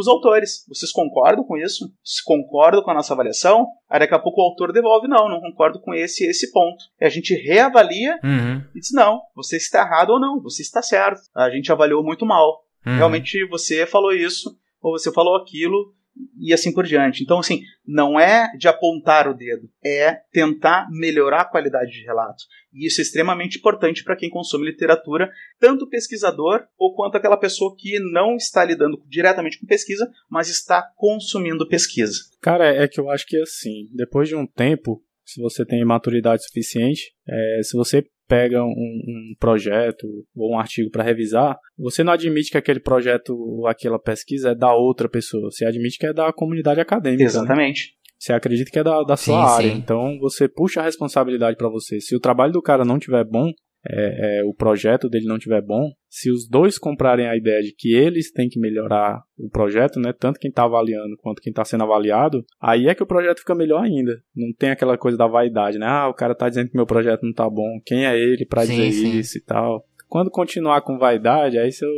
os autores. Vocês concordam com isso? Se concordam com a nossa avaliação? Aí daqui a pouco o autor devolve, não, não concordo com esse esse ponto. E a gente reavalia Uhum. e diz, não, você está errado ou não, você está certo. A gente avaliou muito mal. Uhum. Realmente você falou isso, ou você falou aquilo, e assim por diante. Então, assim, não é de apontar o dedo, é tentar melhorar a qualidade de relato. E isso é extremamente importante para quem consome literatura, tanto pesquisador ou quanto aquela pessoa que não está lidando diretamente com pesquisa, mas está consumindo pesquisa. Cara, é que eu acho que assim, depois de um tempo, se você tem maturidade suficiente, é, se você pega um, um projeto ou um artigo para revisar, você não admite que aquele projeto ou aquela pesquisa é da outra pessoa, você admite que é da comunidade acadêmica. né? Exatamente. Você acredita que é da, da sua Sim, área, sim. então você puxa a responsabilidade para você. Se o trabalho do cara não tiver bom, é, é, o projeto dele não tiver bom, se os dois comprarem a ideia de que eles têm que melhorar o projeto, né, tanto quem está avaliando quanto quem está sendo avaliado, aí é que o projeto fica melhor ainda. Não tem aquela coisa da vaidade, né? Ah, o cara tá dizendo que meu projeto não tá bom. Quem é ele para dizer sim. isso e tal? Quando continuar com vaidade, aí seu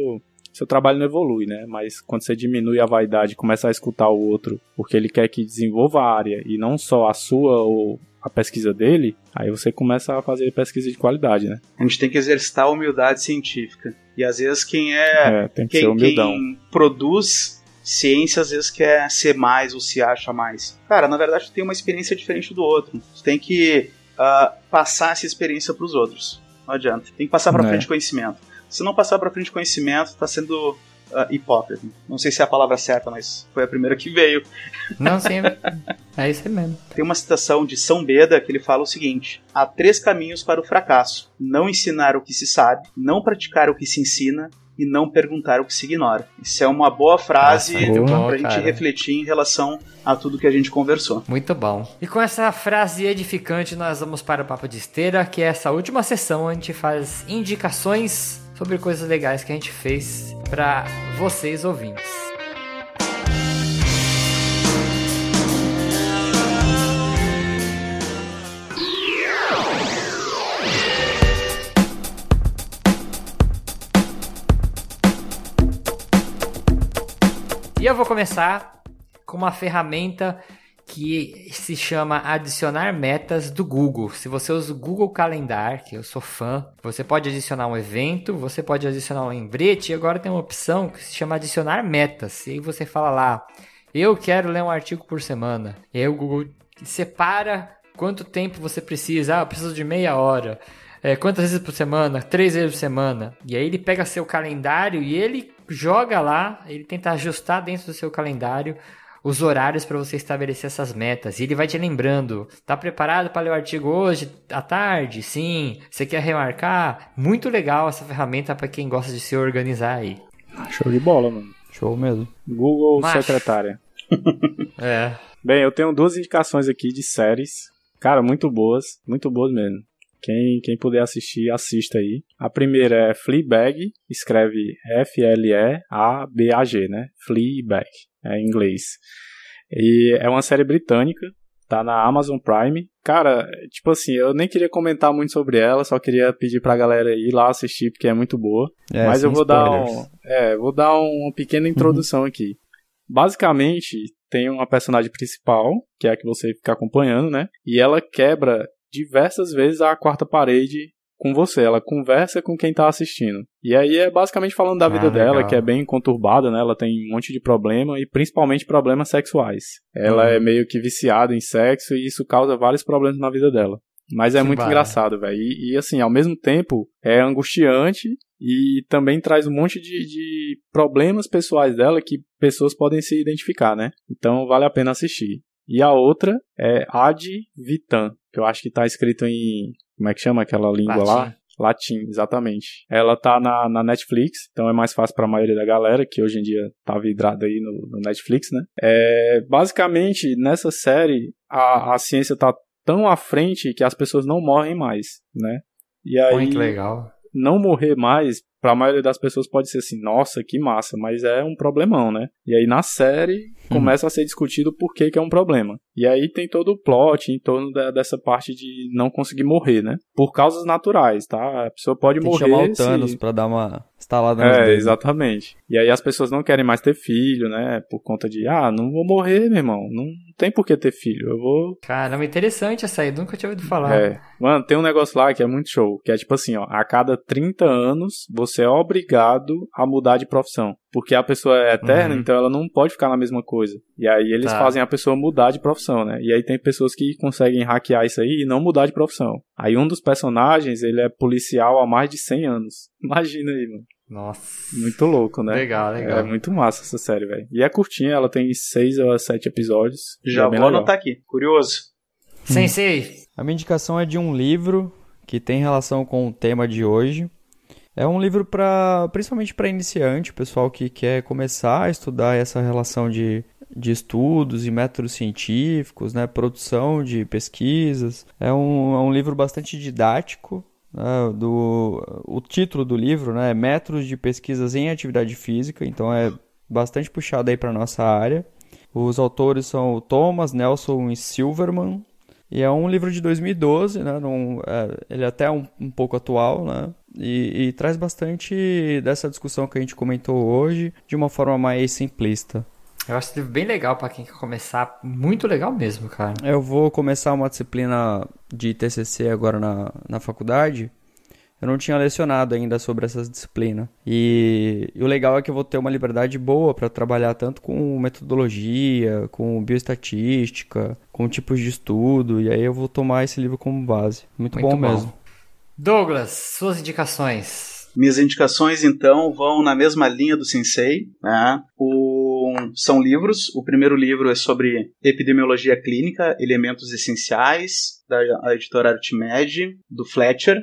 seu trabalho não evolui, né? Mas quando você diminui a vaidade começa a escutar o outro, porque ele quer que desenvolva a área e não só a sua ou a pesquisa dele, aí você começa a fazer pesquisa de qualidade, né? A gente tem que exercitar a humildade científica. E às vezes quem é É, tem que ser quem, quem produz ciência às vezes quer ser mais ou se acha mais. Cara, na verdade tu tem uma experiência diferente do outro. Tu tem que ah, passar essa experiência para os outros. Não adianta. Tem que passar para É. frente conhecimento. Se não passar para frente conhecimento, está sendo ah, hipócrita. Não sei se é a palavra certa, mas foi a primeira que veio. Não, sim, *laughs* é isso aí mesmo. Tem uma citação de São Beda que ele fala o seguinte: há três caminhos para o fracasso: não ensinar o que se sabe, não praticar o que se ensina e não perguntar o que se ignora. Isso é uma boa frase para a gente cara. refletir em relação a tudo que a gente conversou. Muito bom. E com essa frase edificante, nós vamos para o Papo de Esteira, que é essa última sessão onde a gente faz indicações sobre coisas legais que a gente fez para vocês ouvintes. E eu vou começar com uma ferramenta que se chama Adicionar Metas do Google. Se você usa o Google Calendar, que eu sou fã, você pode adicionar um evento, você pode adicionar um lembrete, e agora tem uma opção que se chama Adicionar Metas. E aí você fala lá, eu quero ler um artigo por semana. E aí o Google separa quanto tempo você precisa. Ah, eu preciso de meia hora. é, quantas vezes por semana? Três vezes por semana. E aí ele pega seu calendário e ele joga lá, ele tenta ajustar dentro do seu calendário os horários para você estabelecer essas metas. E ele vai te lembrando, tá preparado para ler o artigo hoje à tarde? Sim. Você quer remarcar? Muito legal essa ferramenta para quem gosta de se organizar aí. Show de bola, mano. Show mesmo. Google Macho. Secretária. *laughs* É. Bem, eu tenho duas indicações aqui de séries. Cara, muito boas. Muito boas mesmo. Quem, quem puder assistir, assista aí. A primeira é Fleabag, escreve F-L-E-A-B-A-G, né? Fleabag, é em inglês. E é uma série britânica, tá na Amazon Prime. Cara, tipo assim, eu nem queria comentar muito sobre ela, só queria pedir pra galera ir lá assistir, porque é muito boa. É, Mas eu vou dar, um, é, vou dar uma pequena introdução aqui. Basicamente, tem uma personagem principal, que é a que você fica acompanhando, né? E ela quebra diversas vezes a quarta parede com você. Ela conversa com quem tá assistindo. E aí é basicamente falando da Ah, vida dela, legal. que é bem conturbada, né? Ela tem um monte de problema e principalmente problemas sexuais. Ela é meio que viciada em sexo e isso causa vários problemas na vida dela. Mas é Que muito barato. engraçado, velho. E, e, assim, ao mesmo tempo, é angustiante e também traz um monte de, de problemas pessoais dela que pessoas podem se identificar, né? Então vale a pena assistir. E a outra é Ad Vitam, que eu acho que tá escrito em. Como é que chama aquela língua lá? Latim. Latim, exatamente. Ela tá na, na Netflix, então é mais fácil pra maioria da galera, que hoje em dia tá vidrada aí no, no Netflix, né? É, basicamente, nessa série, a, a ciência tá tão à frente que as pessoas não morrem mais, né? E aí, Muito legal. não morrer mais, pra maioria das pessoas pode ser assim, nossa, que massa, mas é um problemão, né? E aí na série começa a ser discutido por que, que é um problema. E aí tem todo o plot em torno da- dessa parte de não conseguir morrer, né? Por causas naturais, tá? A pessoa pode Tem que morrer. chamar o se- Thanos pra dar uma instalada é, dedos. exatamente. E aí as pessoas não querem mais ter filho, né? Por conta de, ah, não vou morrer, meu irmão. Não tem por que ter filho. Eu vou Caramba, interessante essa aí, nunca tinha ouvido falar. é. Mano, tem um negócio lá que é muito show, que é tipo assim, ó, a cada 30 anos você é obrigado a mudar de profissão. Porque a pessoa é eterna, Uhum. então ela não pode ficar na mesma coisa. E aí eles Tá. fazem a pessoa mudar de profissão, né? E aí tem pessoas que conseguem hackear isso aí e não mudar de profissão. Aí um dos personagens, ele é policial há mais de 100 anos. *laughs* Imagina aí, mano. Nossa. Muito louco, né? Legal, legal. É muito massa essa série, velho. E é curtinha, ela tem 6 ou 7 episódios. e Já é vou anotar aqui. Curioso. Sensei, A minha indicação é de um livro que tem relação com o tema de hoje. É um livro para, principalmente para iniciante, pessoal que quer começar a estudar essa relação de, de estudos e métodos científicos, né, produção de pesquisas. É um, é um livro bastante didático. né, do, o título do livro né, é Métodos de Pesquisas em Atividade Física, então é bastante puxado aí para nossa área. Os autores são o Thomas, Nelson e Silverman. E é um livro de 2012, né? Não, é, ele é até um, um pouco atual, né? E, e traz bastante dessa discussão que a gente comentou hoje de uma forma mais simplista. eu acho esse livro bem legal pra quem quer começar. Muito legal mesmo, cara. Eu vou começar uma disciplina de TCC agora na, na faculdade. Eu não tinha lecionado ainda sobre essa disciplina. E, e o legal é que eu vou ter uma liberdade boa para trabalhar tanto com metodologia, com bioestatística, com tipos de estudo. E aí eu vou tomar esse livro como base. Muito, Muito bom, bom. mesmo. Douglas, suas indicações. Minhas indicações, então, vão na mesma linha do Sensei. Né? O- são livros. O primeiro livro é sobre epidemiologia clínica, elementos essenciais, da editora Artimed, do Fletcher.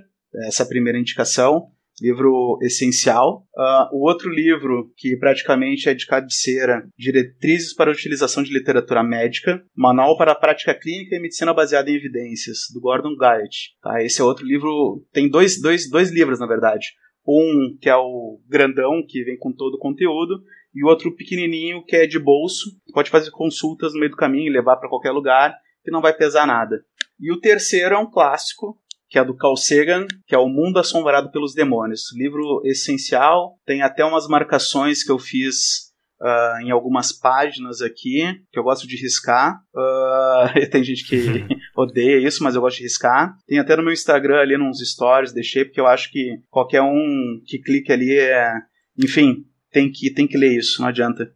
Essa primeira indicação. Livro essencial. Ah, o outro livro, que praticamente é de cabeceira, Diretrizes para a Utilização de Literatura Médica, Manual para a Prática Clínica e Medicina Baseada em Evidências, do Gordon Guyatt. Tá? Esse é outro livro, tem dois, dois, dois livros, na verdade. Um que é o grandão, que vem com todo o conteúdo, e o outro pequenininho, que é de bolso. Pode fazer consultas no meio do caminho levar para qualquer lugar, que não vai pesar nada. E o terceiro é um clássico, que é do Carl Sagan, que é O Mundo Assombrado pelos Demônios. Livro essencial, tem até umas marcações que eu fiz ah, em algumas páginas aqui, que eu gosto de riscar. Ah, *laughs* tem gente que *laughs* odeia isso, mas eu gosto de riscar. Tem até no meu Instagram ali nos stories, deixei, porque eu acho que qualquer um que clique ali é. Enfim, tem que, tem que ler isso, não adianta.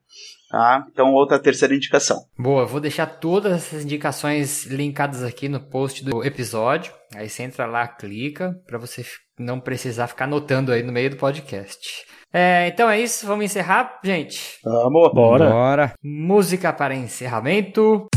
Tá? Então, outra terceira indicação. Boa, vou deixar todas essas indicações linkadas aqui no post do episódio. Aí você entra lá, clica, para você não precisar ficar anotando aí no meio do podcast. É, então é isso, vamos encerrar, gente. Vamos. Bora. Bora. Música para encerramento.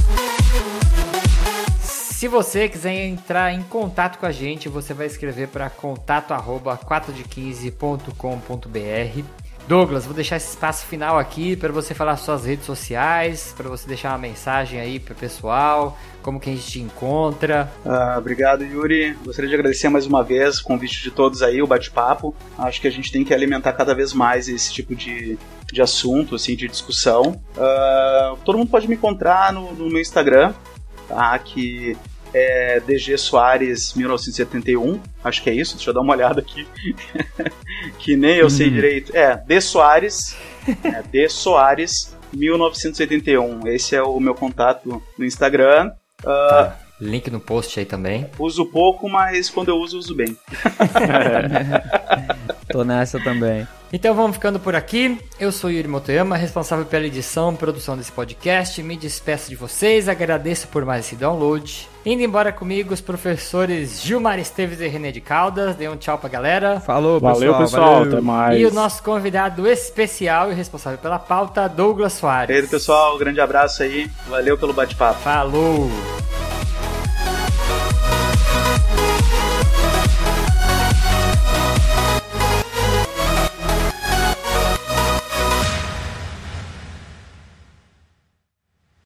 Se você quiser entrar em contato com a gente, você vai escrever para contato@4de15.com.br. Douglas, vou deixar esse espaço final aqui para você falar suas redes sociais, para você deixar uma mensagem aí para o pessoal, como que a gente te encontra. Ah, obrigado, Yuri. Gostaria de agradecer mais uma vez o convite de todos aí, o bate-papo. Acho que a gente tem que alimentar cada vez mais esse tipo de, de assunto, assim, de discussão. Ah, todo mundo pode me encontrar no, no meu Instagram, tá? Que é DG Soares 1971, acho que é isso, deixa eu dar uma olhada aqui, *laughs* que nem eu sei direito. É, D Soares, é, D Soares 1981, esse é o meu contato no Instagram. Ah, Link no post aí também. Uso pouco, mas quando eu uso, uso bem. *laughs* Tô nessa também. Então vamos ficando por aqui. Eu sou Yuri Motoyama, responsável pela edição e produção desse podcast. Me despeço de vocês, agradeço por mais esse download. Indo embora comigo, os professores Gilmar Esteves e René de Caldas. Dê um tchau pra galera. Falou, pessoal. Valeu, pessoal. valeu. Até mais. E o nosso convidado especial e responsável pela pauta, Douglas E aí, Soares. pessoal, grande abraço aí, valeu pelo bate-papo. Falou!